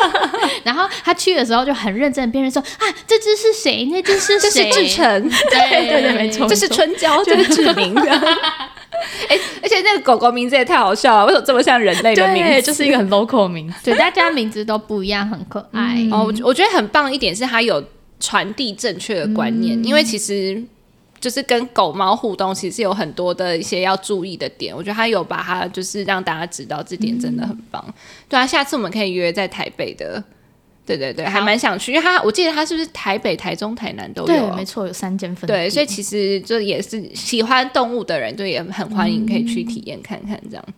然后他去的时候就很认真，别人说：“啊，这只是谁？那只是谁？”这是志成，对对对，没错，这是春娇，这是志明。哎、欸，而且那个狗狗名字也太好笑了，为什么这么像人类的名字？就是一个很 local 的名字，对，大家名字都不一样，很可爱。嗯、哦，我觉得很棒一点是它有传递正确的观念，嗯、因为其实就是跟狗猫互动，其实有很多的一些要注意的点。我觉得它有把它就是让大家知道这点真的很棒。嗯、对啊，下次我们可以约在台北的。对对对，还蛮想去，因为他我记得他是不是台北、台中、台南都有？对，没错，有三间分店。对，所以其实就也是喜欢动物的人，就也很欢迎可以去体验看看这样。嗯、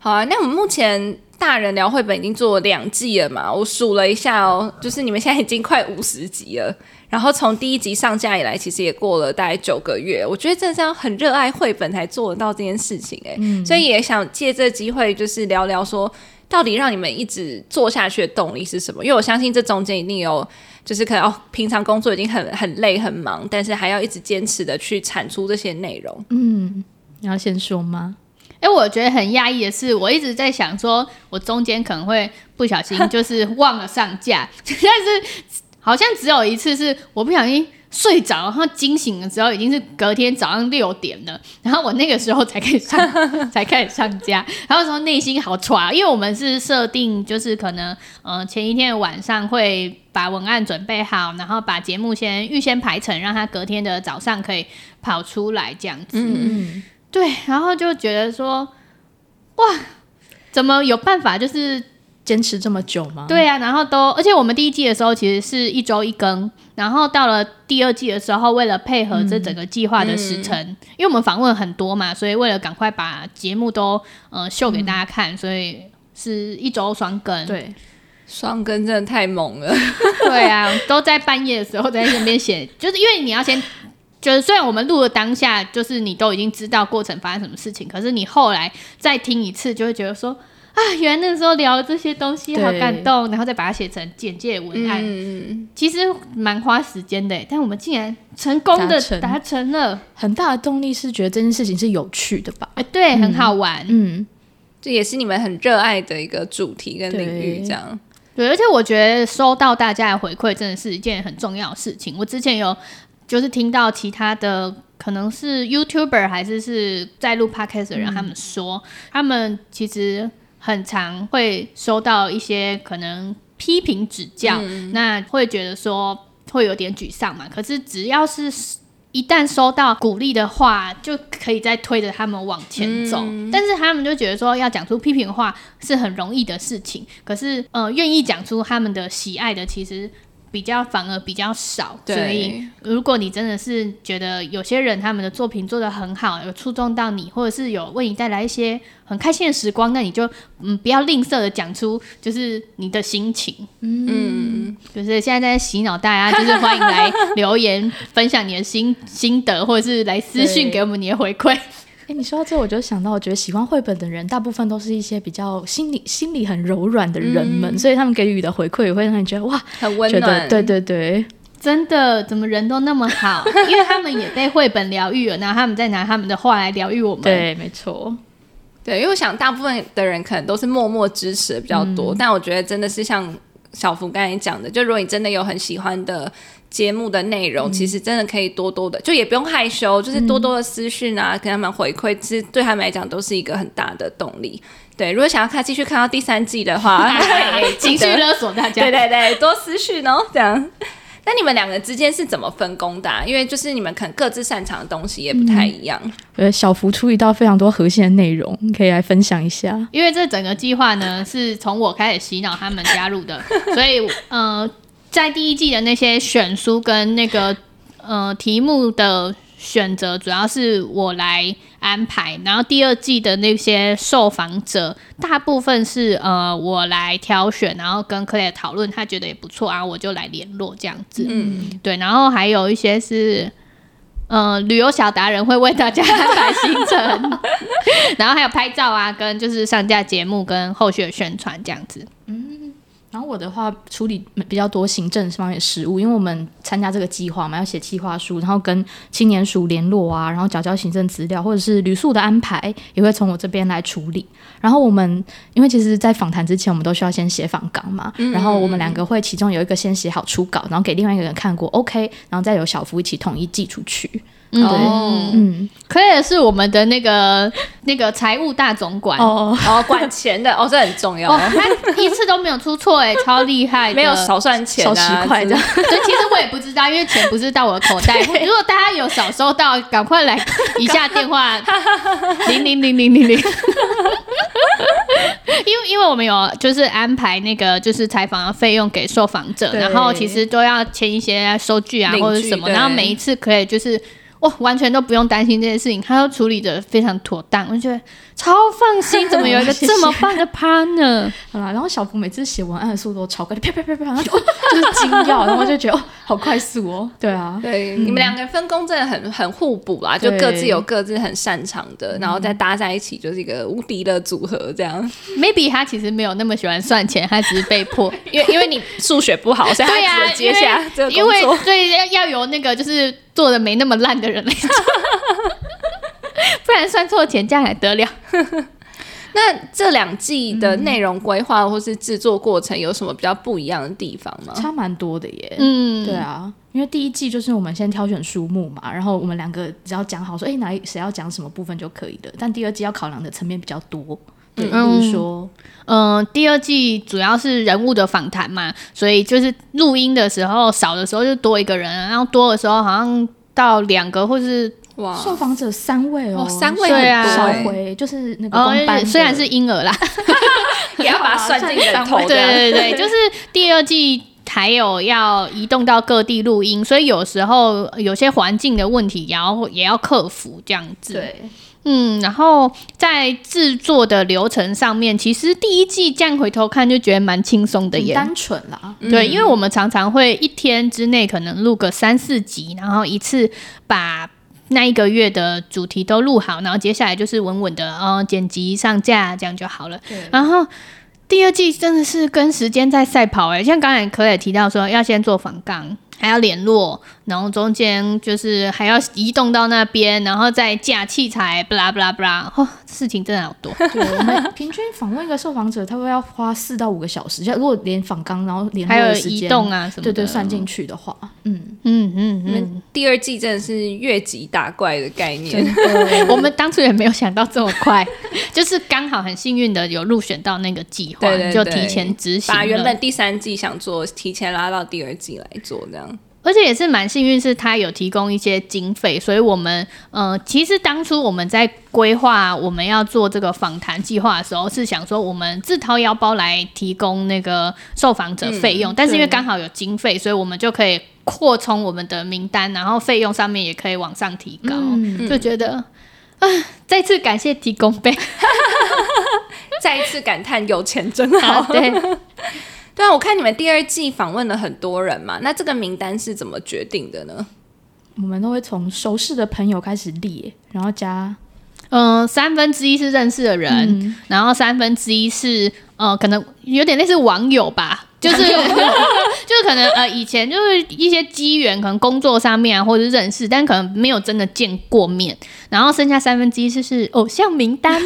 好啊，那我们目前大人聊绘本已经做了两季了嘛？我数了一下哦，就是你们现在已经快五十集了。然后从第一集上架以来，其实也过了大概九个月。我觉得真的是要很热爱绘本才做得到这件事情哎，嗯、所以也想借这机会就是聊聊说。到底让你们一直做下去的动力是什么？因为我相信这中间一定有，就是可能哦，平常工作已经很很累很忙，但是还要一直坚持的去产出这些内容。嗯，你要先说吗？哎、欸，我觉得很讶异的是，我一直在想说，我中间可能会不小心就是忘了上架，但是好像只有一次是我不小心。睡着，然后惊醒的时候已经是隔天早上六点了，然后我那个时候才开始上，才开始上架，然后说内心好抓，因为我们是设定就是可能，呃，前一天晚上会把文案准备好，然后把节目先预先排成，让他隔天的早上可以跑出来这样子。嗯嗯，对，然后就觉得说，哇，怎么有办法就是。坚持这么久吗？对啊，然后都，而且我们第一季的时候其实是一周一更，然后到了第二季的时候，为了配合这整个计划的时程，嗯、因为我们访问很多嘛，所以为了赶快把节目都呃秀给大家看，嗯、所以是一周双更。对，双更真的太猛了。对啊，都在半夜的时候在那边写，就是因为你要先，就是虽然我们录的当下，就是你都已经知道过程发生什么事情，可是你后来再听一次，就会觉得说。啊，原来那个时候聊这些东西好感动，然后再把它写成简介文案，嗯、其实蛮花时间的，但我们竟然成功的达成了。很大的动力是觉得这件事情是有趣的吧？哎，对，嗯、很好玩，嗯，这也是你们很热爱的一个主题跟领域，这样对。对，而且我觉得收到大家的回馈真的是一件很重要的事情。我之前有就是听到其他的可能是 YouTuber 还是是在录 Podcast 的人，嗯、他们说他们其实。很常会收到一些可能批评指教，嗯、那会觉得说会有点沮丧嘛。可是只要是一旦收到鼓励的话，就可以再推着他们往前走。嗯、但是他们就觉得说要讲出批评的话是很容易的事情，可是呃，愿意讲出他们的喜爱的其实。比较反而比较少，所以如果你真的是觉得有些人他们的作品做得很好，有触动到你，或者是有为你带来一些很开心的时光，那你就嗯不要吝啬的讲出就是你的心情，嗯，就是现在在洗脑大家，就是欢迎来留言分享你的心心得，或者是来私讯给我们你的回馈。哎，你说到这，我就想到，我觉得喜欢绘本的人，大部分都是一些比较心里心里很柔软的人们，嗯、所以他们给予的回馈也会让你觉得哇，很温暖。对对对，真的，怎么人都那么好？因为他们也被绘本疗愈了，然后他们再拿他们的话来疗愈我们。对，没错。对，因为我想大部分的人可能都是默默支持的比较多，嗯、但我觉得真的是像小福刚才讲的，就如果你真的有很喜欢的节目的内容，嗯、其实真的可以多多的，就也不用害羞，就是多多的私讯啊，嗯、跟他们回馈，其实对他们来讲都是一个很大的动力。对，如果想要看继续看到第三季的话，情绪勒索大家，对对对，多私讯哦，这样。那你们两个之间是怎么分工的啊？因为就是你们可能各自擅长的东西也不太一样。呃、嗯，小福出一道非常多核心的内容，你可以来分享一下。因为这整个计划呢，是从我开始洗脑他们加入的，所以呃，在第一季的那些选书跟那个呃题目的。选择主要是我来安排，然后第二季的那些受访者大部分是呃我来挑选，然后跟 Claire 讨论，他觉得也不错啊，我就来联络这样子。嗯，对，然后还有一些是呃旅游小达人会为大家安排行程，然后还有拍照啊，跟就是上架节目跟后续的宣传这样子。嗯。然后我的话处理比较多行政方面的事务，因为我们参加这个计划嘛，要写计划书，然后跟青年署联络啊，然后缴交行政资料，或者是旅宿的安排，也会从我这边来处理。然后我们因为其实，在访谈之前，我们都需要先写访纲嘛，嗯嗯嗯，然后我们两个会其中有一个先写好初稿，然后给另外一个人看过，OK，然后再由小福一起统一寄出去。嗯，哦、嗯，可以是我们的那个那个财务大总管哦，哦，管钱的哦，这很重要，他一次都没有出错哎，超厉害，没有少算钱、啊，少十块这样。对，其实我也不知道，因为钱不是到我的口袋。如果大家有少收到，赶快来一下电话 零零零零零零。因为因为我们有就是安排那个就是采访的费用给受访者，然后其实都要签一些收据啊或者什么，然后每一次可以就是。哇，完全都不用担心这件事情，他都处理的非常妥当，我就觉得超放心。怎么有一个 这么棒的 partner？好啦，然后小福每次写文案的速度都超快，啪啪啪啪，然后就 就是惊讶，然后就觉得哦，好快速哦。对啊，对，嗯、你们两个分工真的很很互补啦，就各自有各自很擅长的，然后再搭在一起就是一个无敌的组合。这样，maybe 他其实没有那么喜欢算钱，他只是被迫，因为因为你数学不好，所以他只能接下这个工作。因为对要要有那个就是。做的没那么烂的人来做，不然算错钱这样还得了？那这两季的内容规划或是制作过程有什么比较不一样的地方吗？差蛮多的耶。嗯，对啊，因为第一季就是我们先挑选书目嘛，然后我们两个只要讲好说，哎，哪谁要讲什么部分就可以的。但第二季要考量的层面比较多，对，比如说，嗯、呃，第二季主要是人物的访谈嘛，所以就是录音的时候少的时候就多一个人，然后多的时候好像到两个或是。哇，受访者三位哦，三位对啊，少回就是那个公班，虽然是婴儿啦，也要把它算进人头。对对对，就是第二季还有要移动到各地录音，所以有时候有些环境的问题，也要也要克服这样子。对，嗯，然后在制作的流程上面，其实第一季这样回头看就觉得蛮轻松的，也单纯啦。对，因为我们常常会一天之内可能录个三四集，然后一次把。那一个月的主题都录好，然后接下来就是稳稳的，哦，剪辑上架这样就好了。对然后第二季真的是跟时间在赛跑哎，像刚才可也提到说要先做访纲。还要联络，然后中间就是还要移动到那边，然后再架器材，巴拉巴拉巴拉，哦，事情真的好多。对，我们平均访问一个受访者，他会要花四到五个小时。像如果连访纲，然后连还有移动啊什么的，对对，算进去的话，嗯嗯嗯嗯，第二季真的是越级打怪的概念。我们当初也没有想到这么快，就是刚好很幸运的有入选到那个计划，对对对，就提前执行，把原本第三季想做，提前拉到第二季来做这样。而且也是蛮幸运，是他有提供一些经费，所以我们，呃，其实当初我们在规划我们要做这个访谈计划的时候，是想说我们自掏腰包来提供那个受访者费用，嗯、但是因为刚好有经费，所以我们就可以扩充我们的名单，然后费用上面也可以往上提高，嗯、就觉得，啊、呃，再次感谢提供费，再一次感叹有钱真好，啊、对。对啊，我看你们第二季访问了很多人嘛，那这个名单是怎么决定的呢？我们都会从熟识的朋友开始列，然后加，嗯、呃，三分之一是认识的人，嗯、然后三分之一是呃，可能有点类似网友吧。就是 就是可能呃以前就是一些机缘，可能工作上面啊，或者是认识，但可能没有真的见过面。然后剩下三分之一就是偶像名单。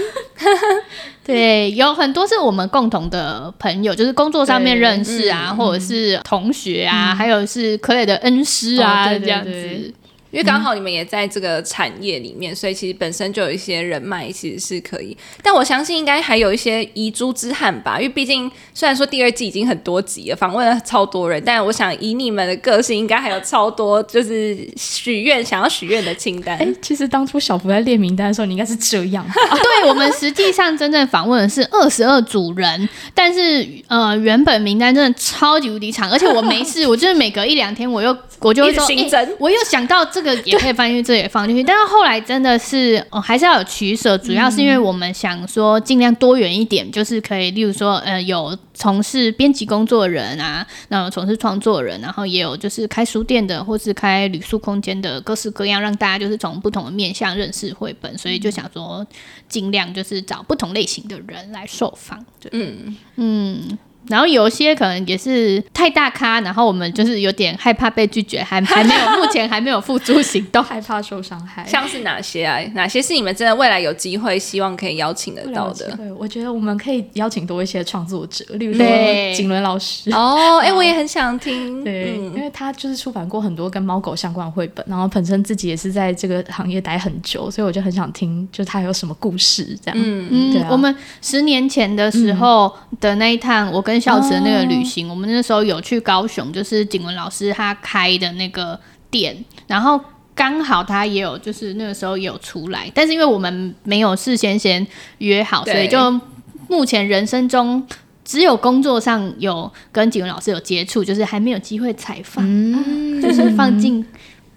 对，有很多是我们共同的朋友，就是工作上面认识啊，嗯、或者是同学啊，嗯、还有是可磊的恩师啊，这样子。因为刚好你们也在这个产业里面，嗯、所以其实本身就有一些人脉，其实是可以。但我相信应该还有一些遗珠之憾吧，因为毕竟虽然说第二季已经很多集了，访问了超多人，但我想以你们的个性，应该还有超多就是许愿想要许愿的清单。哎，其实当初小福在列名单的时候，你应该是这样。哦、对，我们实际上真正访问的是二十二组人，但是呃，原本名单真的超级无敌长，而且我没事，我就是每隔一两天我又我就会说，哎，我又想到这。这个也可以放进去，这也放进去，但是后来真的是，哦，还是要有取舍，主要是因为我们想说尽量多元一点，就是可以，例如说，呃，有从事编辑工作的人啊，然后从事创作人，然后也有就是开书店的，或是开旅宿空间的，各式各样，让大家就是从不同的面向认识绘本，所以就想说尽量就是找不同类型的人来受访，对，嗯。嗯。然后有些可能也是太大咖，然后我们就是有点害怕被拒绝，还还没有，目前还没有付诸行动，害怕受伤害。像是哪些啊？哪些是你们真的未来有机会，希望可以邀请得到的？对，我觉得我们可以邀请多一些创作者，例如说景伦老师。哦，哎，我也很想听。对，嗯、因为他就是出版过很多跟猫狗相关的绘本，然后本身自己也是在这个行业待很久，所以我就很想听，就他有什么故事这样。嗯嗯，对啊、我们十年前的时候的那一趟，我跟孝慈的那个旅行，哦、我们那时候有去高雄，就是景文老师他开的那个店，然后刚好他也有，就是那个时候有出来，但是因为我们没有事先先约好，所以就目前人生中只有工作上有跟景文老师有接触，就是还没有机会采访，嗯、就是放进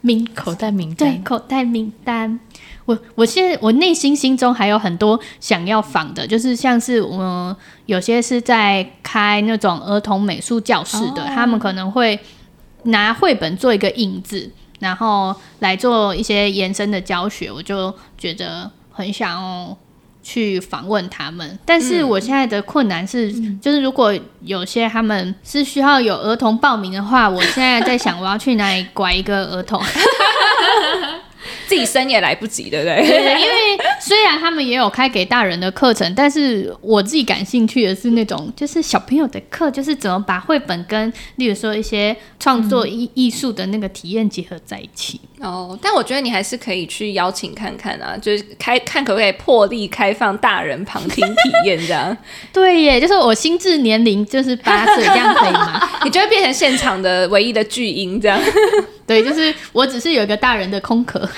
名口袋名单，对，口袋名单。我我现在我内心心中还有很多想要访的，就是像是我有些是在开那种儿童美术教室的，哦、他们可能会拿绘本做一个印子，然后来做一些延伸的教学，我就觉得很想要去访问他们。但是我现在的困难是，嗯、就是如果有些他们是需要有儿童报名的话，我现在在想我要去哪里拐一个儿童。自己生也来不及，对不对？对，因为虽然他们也有开给大人的课程，但是我自己感兴趣的是那种就是小朋友的课，就是怎么把绘本跟，例如说一些创作艺艺术的那个体验结合在一起。哦，但我觉得你还是可以去邀请看看啊，就是开看可不可以破例开放大人旁听体验这样。对耶，就是我心智年龄就是八岁，这样可以吗？你就会变成现场的唯一的巨婴这样。对，就是我只是有一个大人的空壳。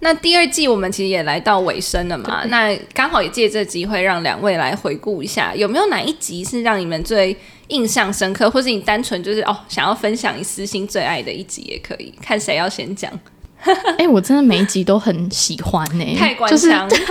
那第二季我们其实也来到尾声了嘛，那刚好也借这机会让两位来回顾一下，有没有哪一集是让你们最印象深刻，或是你单纯就是哦想要分享你私心最爱的一集也可以，看谁要先讲。哎、欸，我真的每一集都很喜欢呢、欸，太官腔。就是、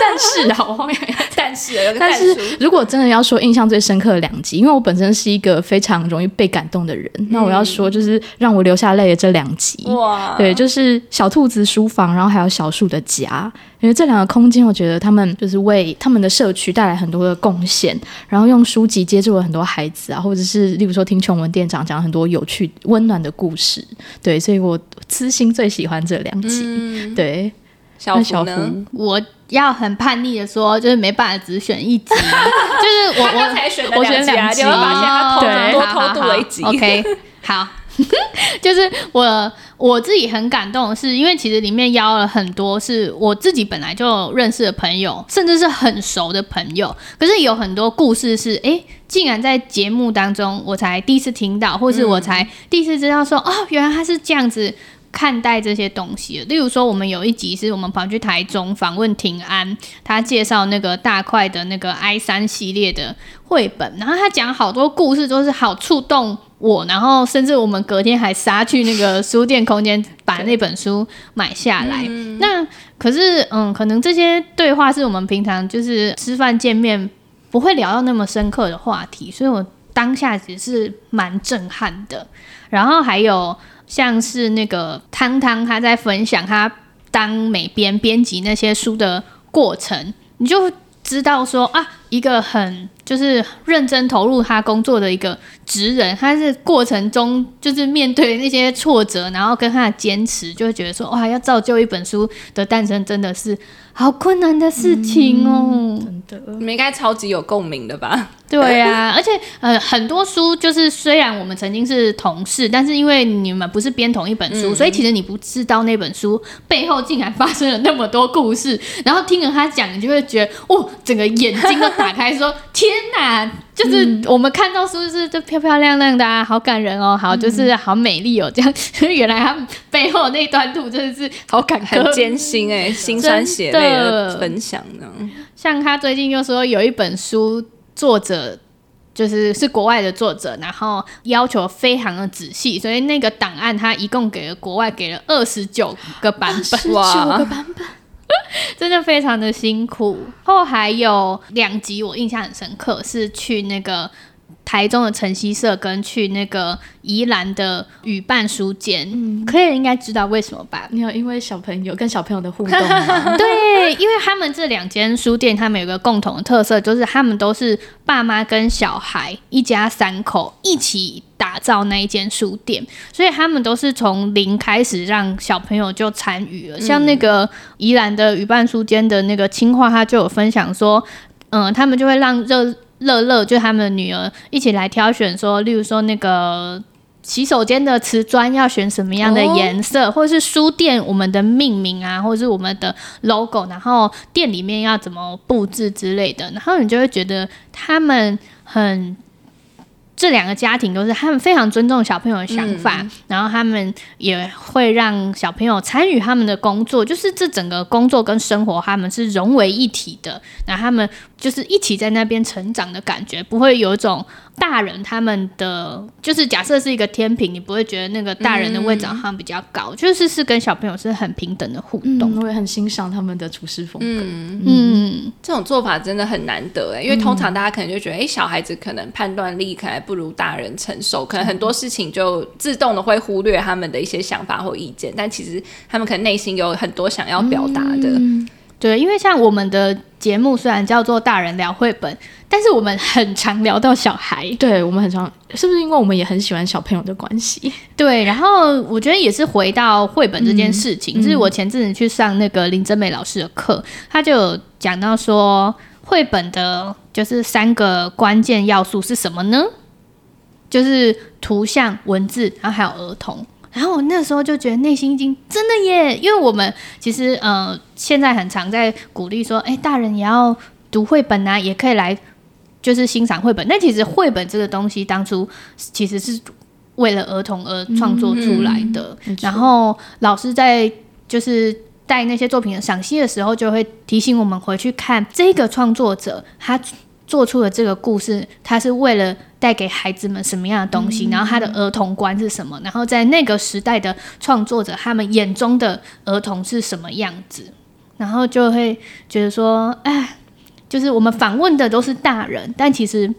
但是啊，我后面 但是有个但是如果真的要说印象最深刻的两集，因为我本身是一个非常容易被感动的人，嗯、那我要说就是让我流下泪的这两集，哇，对，就是小兔子书房，然后还有小树的家。因为这两个空间，我觉得他们就是为他们的社区带来很多的贡献，然后用书籍接住了很多孩子啊，或者是例如说听琼文店长讲很多有趣温暖的故事，对，所以我私心最喜欢这两集。嗯、对，小福呢？小福我要很叛逆的说，就是没办法只选一集，就是我我才选我选两集，对，多偷渡了一集。OK，好。就是我我自己很感动的是，因为其实里面邀了很多是我自己本来就认识的朋友，甚至是很熟的朋友。可是有很多故事是，哎、欸，竟然在节目当中我才第一次听到，或是我才第一次知道说，哦，原来他是这样子看待这些东西。例如说，我们有一集是我们跑去台中访问庭安，他介绍那个大块的那个 I 三系列的绘本，然后他讲好多故事都是好触动。我，然后甚至我们隔天还杀去那个书店空间，把那本书买下来。嗯、那可是，嗯，可能这些对话是我们平常就是吃饭见面不会聊到那么深刻的话题，所以我当下其实是蛮震撼的。然后还有像是那个汤汤他在分享他当美编编辑那些书的过程，你就。知道说啊，一个很就是认真投入他工作的一个职人，他是过程中就是面对那些挫折，然后跟他的坚持，就会觉得说哇，要造就一本书的诞生，真的是好困难的事情哦。真的，你们应该超级有共鸣的吧？对呀、啊，而且呃，很多书就是虽然我们曾经是同事，但是因为你们不是编同一本书，嗯、所以其实你不知道那本书背后竟然发生了那么多故事，然后听了他讲，你就会觉得哦。整个眼睛都打开，说：“天哪！就是我们看到是不是就漂漂亮亮的啊，好感人哦，好就是好美丽哦，这样。原来他们背后那段路真的是好坎坷、很艰辛哎，辛酸血泪的分享呢。像他最近又说有一本书，作者就是是国外的作者，然后要求非常的仔细，所以那个档案他一共给了国外给了二十九个版本，二十九个版本。” 真的非常的辛苦，后还有两集我印象很深刻，是去那个台中的晨曦社，跟去那个宜兰的语伴书间。嗯，可以应该知道为什么吧？你有因为小朋友跟小朋友的互动吗？对，因为他们这两间书店，他们有个共同的特色，就是他们都是爸妈跟小孩一家三口一起。打造那一间书店，所以他们都是从零开始让小朋友就参与了。嗯、像那个宜兰的语伴书间的那个青化，他就有分享说，嗯、呃，他们就会让乐乐乐，就他们的女儿一起来挑选，说，例如说那个洗手间的瓷砖要选什么样的颜色，或者是书店我们的命名啊，或者是我们的 logo，然后店里面要怎么布置之类的，然后你就会觉得他们很。这两个家庭都是他们非常尊重小朋友的想法，嗯、然后他们也会让小朋友参与他们的工作，就是这整个工作跟生活他们是融为一体的，然后他们就是一起在那边成长的感觉，不会有一种。大人他们的就是假设是一个天平，你不会觉得那个大人的位置好像比较高，嗯、就是是跟小朋友是很平等的互动。嗯、我也很欣赏他们的处事风格。嗯，嗯这种做法真的很难得哎，因为通常大家可能就觉得，哎、欸，小孩子可能判断力可能不如大人成熟，可能很多事情就自动的会忽略他们的一些想法或意见，但其实他们可能内心有很多想要表达的。嗯对，因为像我们的节目虽然叫做“大人聊绘本”，但是我们很常聊到小孩。对，我们很常，是不是因为我们也很喜欢小朋友的关系？对，然后我觉得也是回到绘本这件事情，就、嗯、是我前阵子去上那个林真美老师的课，他就有讲到说，绘本的就是三个关键要素是什么呢？就是图像、文字，然后还有儿童。然后我那时候就觉得内心已经真的耶，因为我们其实呃现在很常在鼓励说，哎，大人也要读绘本啊，也可以来就是欣赏绘本。但其实绘本这个东西当初其实是为了儿童而创作出来的。嗯嗯、然后老师在就是带那些作品的赏析的时候，就会提醒我们回去看这个创作者他做出的这个故事，他是为了。带给孩子们什么样的东西？然后他的儿童观是什么？然后在那个时代的创作者，他们眼中的儿童是什么样子？然后就会觉得说，哎，就是我们访问的都是大人，但其实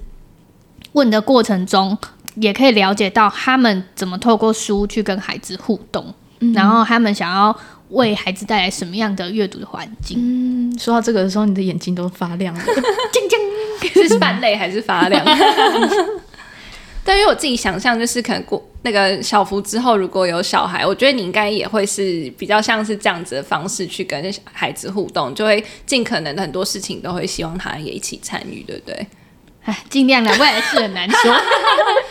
问的过程中，也可以了解到他们怎么透过书去跟孩子互动，嗯、然后他们想要为孩子带来什么样的阅读的环境。嗯，说到这个的时候，你的眼睛都发亮了。是泛泪还是发亮？但因为我自己想象，就是可能过那个小福之后，如果有小孩，我觉得你应该也会是比较像是这样子的方式去跟孩子互动，就会尽可能的很多事情都会希望他也一起参与，对不对？哎，尽量的，未来是很难说。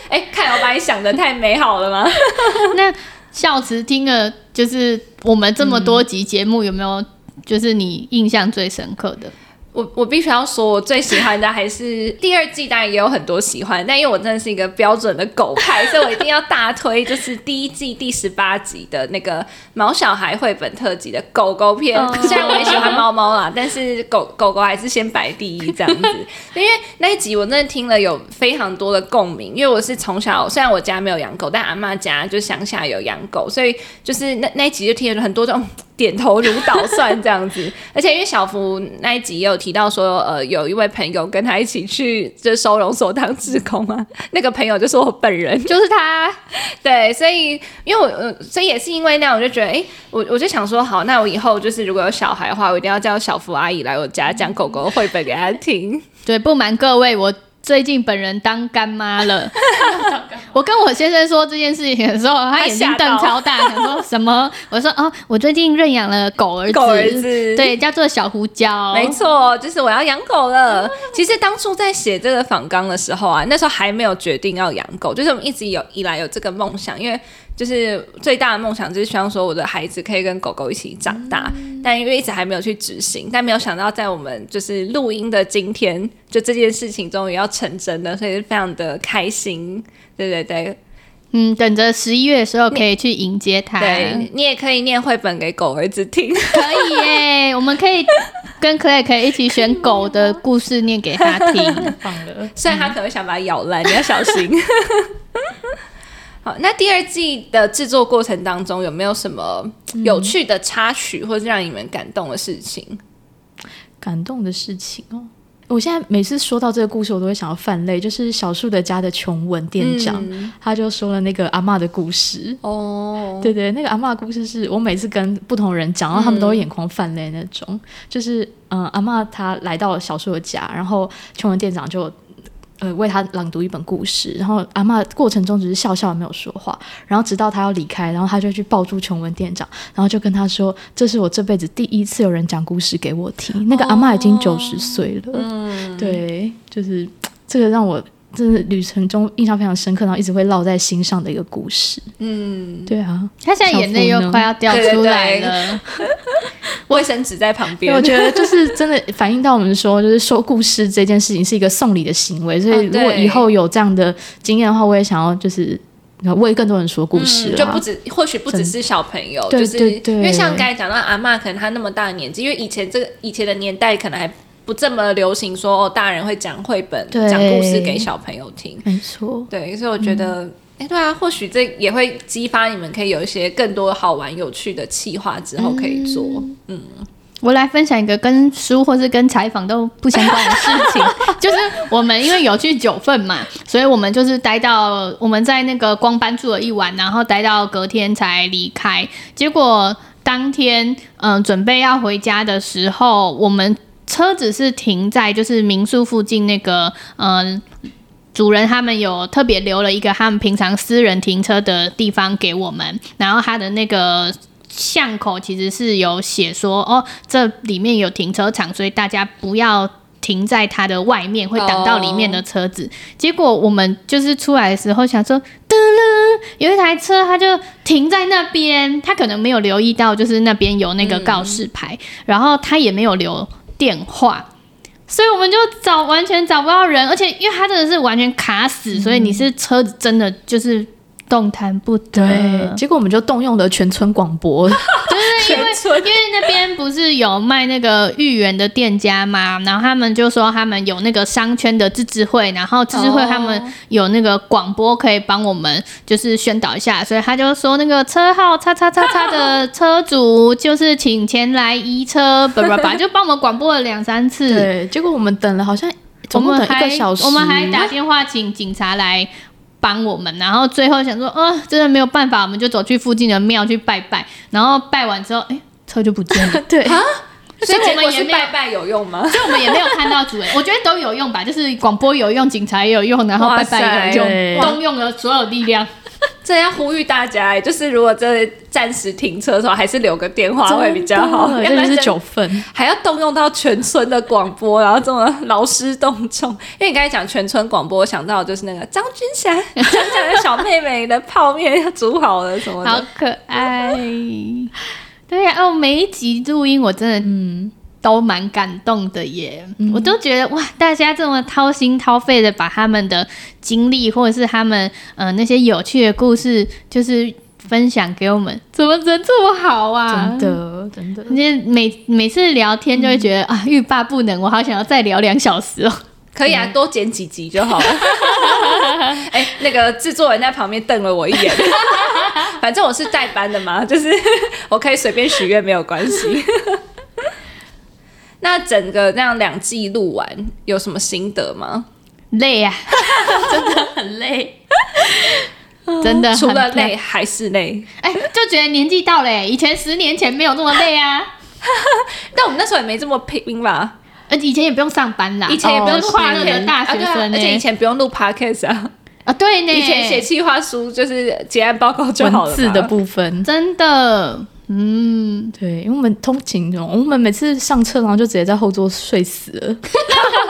哎、欸，看我把你想的太美好了吗？那孝慈听了，就是我们这么多集节目，有没有就是你印象最深刻的？我我必须要说，我最喜欢的还是第二季，当然也有很多喜欢，但因为我真的是一个标准的狗派，所以我一定要大推，就是第一季第十八集的那个毛小孩绘本特辑的狗狗篇。虽然我也喜欢猫猫啦，但是狗狗狗还是先摆第一这样子。因为那一集我真的听了有非常多的共鸣，因为我是从小虽然我家没有养狗，但阿妈家就乡下有养狗，所以就是那那一集就听了很多这种。点头如捣蒜这样子。而且因为小福那一集也有提到说，呃，有一位朋友跟他一起去这收容所当志工啊，那个朋友就是我本人，就是他。对，所以因为我呃，所以也是因为那样，我就觉得，哎、欸，我我就想说，好，那我以后就是如果有小孩的话，我一定要叫小福阿姨来我家讲狗狗绘本给他听。对，不瞒各位，我。最近本人当干妈了，我跟我先生说这件事情的时候，他眼睛瞪超大，想说什么？我说哦，我最近认养了狗儿子，狗儿子，对，叫做小胡椒，没错，就是我要养狗了。其实当初在写这个访纲的时候啊，那时候还没有决定要养狗，就是我们一直有以来有这个梦想，因为。就是最大的梦想，就是希望说我的孩子可以跟狗狗一起长大，嗯、但因为一直还没有去执行，但没有想到在我们就是录音的今天，就这件事情终于要成真了，所以非常的开心。对对对，嗯，等着十一月的时候可以去迎接他。对，你也可以念绘本给狗儿子听，可以耶，我们可以跟 Claire 可以一起选狗的故事念给他听。放了，虽然他可能想把它咬烂，你要小心。好，那第二季的制作过程当中有没有什么有趣的插曲，或者让你们感动的事情？嗯、感动的事情哦，我现在每次说到这个故事，我都会想要泛泪。就是小树的家的琼文店长，嗯、他就说了那个阿嬷的故事。哦，对对，那个阿嬷的故事是我每次跟不同人讲，然后他们都会眼眶泛泪那种。嗯、就是嗯，阿嬷她来到了小树的家，然后琼文店长就。呃，为他朗读一本故事，然后阿嬷过程中只是笑笑没有说话，然后直到他要离开，然后他就去抱住琼文店长，然后就跟他说：“这是我这辈子第一次有人讲故事给我听。”那个阿嬷已经九十岁了，嗯，对，就是 这个让我。这是旅程中印象非常深刻，然后一直会烙在心上的一个故事。嗯，对啊，他现在眼泪又快要掉出来了，卫生纸在旁边。我觉得就是真的反映到我们说，就是说故事这件事情是一个送礼的行为，所以如果以后有这样的经验的话，我也想要就是为更多人说故事，就不止或许不只是小朋友，就是因为像刚才讲到阿嬷，可能她那么大的年纪，因为以前这个以前的年代可能还。不这么流行说哦，大人会讲绘本、讲故事给小朋友听，没错。对，所以我觉得，哎、嗯，对啊，或许这也会激发你们可以有一些更多好玩、有趣的企划之后可以做。嗯，嗯，我来分享一个跟书或是跟采访都不相关的事情，就是我们因为有去九份嘛，所以我们就是待到我们在那个光班住了一晚，然后待到隔天才离开。结果当天嗯、呃，准备要回家的时候，我们。车子是停在就是民宿附近那个，嗯、呃，主人他们有特别留了一个他们平常私人停车的地方给我们，然后他的那个巷口其实是有写说，哦，这里面有停车场，所以大家不要停在它的外面，会挡到里面的车子。结果我们就是出来的时候想说，噔噔，有一台车，他就停在那边，他可能没有留意到，就是那边有那个告示牌，然后他也没有留。电话，所以我们就找完全找不到人，而且因为他真的是完全卡死，嗯、所以你是车子真的就是。动弹不得，对，结果我们就动用了全村广播，就是因为因为那边不是有卖那个芋圆的店家嘛，然后他们就说他们有那个商圈的自治会，然后自治会他们有那个广播可以帮我们就是宣导一下，所以他就说那个车号叉叉叉叉的车主就是请前来移车，叭叭叭，就帮我们广播了两三次，对，结果我们等了好像我们等一个小时，我们还打电话请警察来。帮我们，然后最后想说，呃，真的没有办法，我们就走去附近的庙去拜拜，然后拜完之后，哎，车就不见了。对啊，所以我们也拜拜有用吗？所以我们也没有看到主人，我觉得都有用吧，就是广播有用，警察也有用，然后拜拜有用，动用了所有力量。这要呼吁大家，就是如果这暂时停车的时候，还是留个电话会比较好。要不然是九份，还要动用到全村的广播，然后这么劳师动众。因为你刚才讲全村广播，我想到就是那个张君霞讲讲的小妹妹的泡面要煮好了什么的，好可爱。对呀，哦，每一集录音我真的嗯。都蛮感动的耶，嗯、我都觉得哇，大家这么掏心掏肺的把他们的经历或者是他们呃那些有趣的故事，就是分享给我们，怎么人这么好啊？真的真的，你每每次聊天就会觉得、嗯、啊，欲罢不能，我好想要再聊两小时哦。可以啊，多剪几集就好了。哎、欸，那个制作人在旁边瞪了我一眼。反正我是代班的嘛，就是 我可以随便许愿，没有关系。那整个这样两季录完，有什么心得吗？累啊，真的很累，真的除了累还是累。哎、欸，就觉得年纪到了，以前十年前没有那么累啊。但我们那时候也没这么拼吧？而且以前也不用上班啦，以前也不用跨那个大学生、欸啊，而且以前不用录 podcast 啊。啊，对呢，以前写计划书就是结案报告就好了，文字的部分真的，嗯，对，因为我们通勤中，我们每次上车然后就直接在后座睡死了。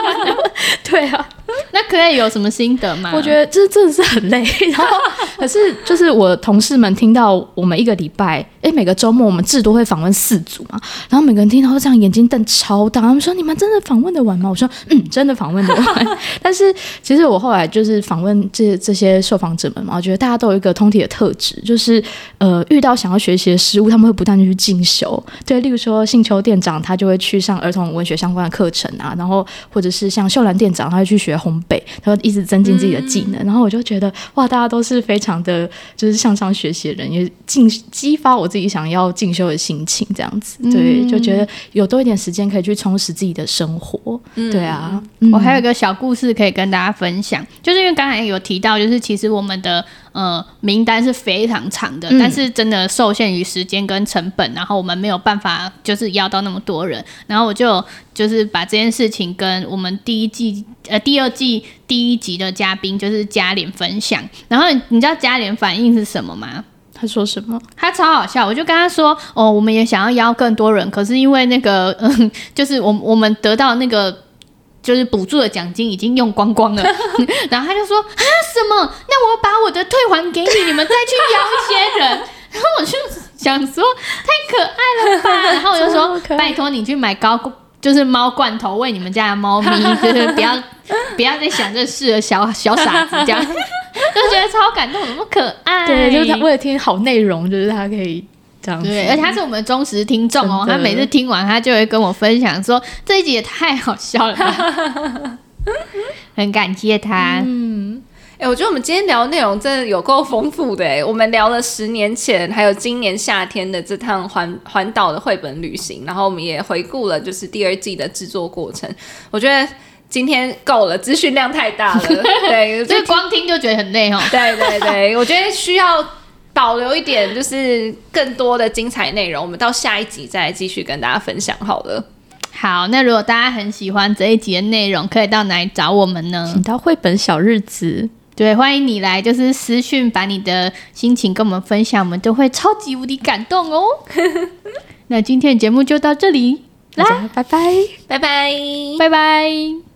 对啊。那可以有什么心得吗？我觉得这真的是很累，然后可是就是我同事们听到我们一个礼拜，哎、每个周末我们至多会访问四组嘛，然后每个人听到都这样眼睛瞪超大，他们说，你们真的访问的完吗？我说嗯，真的访问的完。但是其实我后来就是访问这这些受访者们嘛，我觉得大家都有一个通体的特质，就是呃遇到想要学习的事物，他们会不断的去进修。对，例如说信秋店长他就会去上儿童文学相关的课程啊，然后或者是像秀兰店长他会去学烘焙。他会一直增进自己的技能，嗯、然后我就觉得哇，大家都是非常的就是向上学习的人，也进激发我自己想要进修的心情，这样子，对，就觉得有多一点时间可以去充实自己的生活，嗯、对啊。我还有一个小故事可以跟大家分享，就是因为刚才有提到，就是其实我们的。呃，名单是非常长的，嗯，但是真的受限于时间跟成本，然后我们没有办法就是邀到那么多人，然后我就就是把这件事情跟我们第一季呃第二季第一集的嘉宾就是嘉莲分享，然后你知道嘉莲反应是什么吗？他说什么？他超好笑，我就跟他说哦，我们也想要邀更多人，可是因为那个嗯，就是我我们得到那个。就是补助的奖金已经用光光了，然后他就说啊什么？那我把我的退还给你，你们再去邀一些人。然后我就想说太可爱了吧，然后我就说拜托你去买高就是猫罐头喂你们家的猫咪，就是不要不要再想这事了，小小傻子这样，就觉得超感动，那么可爱。对，就是他为了听好内容，就是他可以。对，而且他是我们忠实听众哦，他每次听完，他就会跟我分享说这一集也太好笑了吧，很感谢他。嗯，哎、欸，我觉得我们今天聊的内容真的有够丰富的哎，我们聊了十年前还有今年夏天的这趟环环岛的绘本旅行，然后我们也回顾了就是第二季的制作过程。我觉得今天够了，资讯量太大了，对，就光听就觉得很累哦。对对对，我觉得需要。保留一点，就是更多的精彩内容，我们到下一集再继续跟大家分享好了。好，那如果大家很喜欢这一集的内容，可以到哪里找我们呢？请到绘本小日子，对，欢迎你来，就是私讯把你的心情跟我们分享，我们都会超级无敌感动哦。那今天的节目就到这里，大家拜拜，拜拜，拜拜。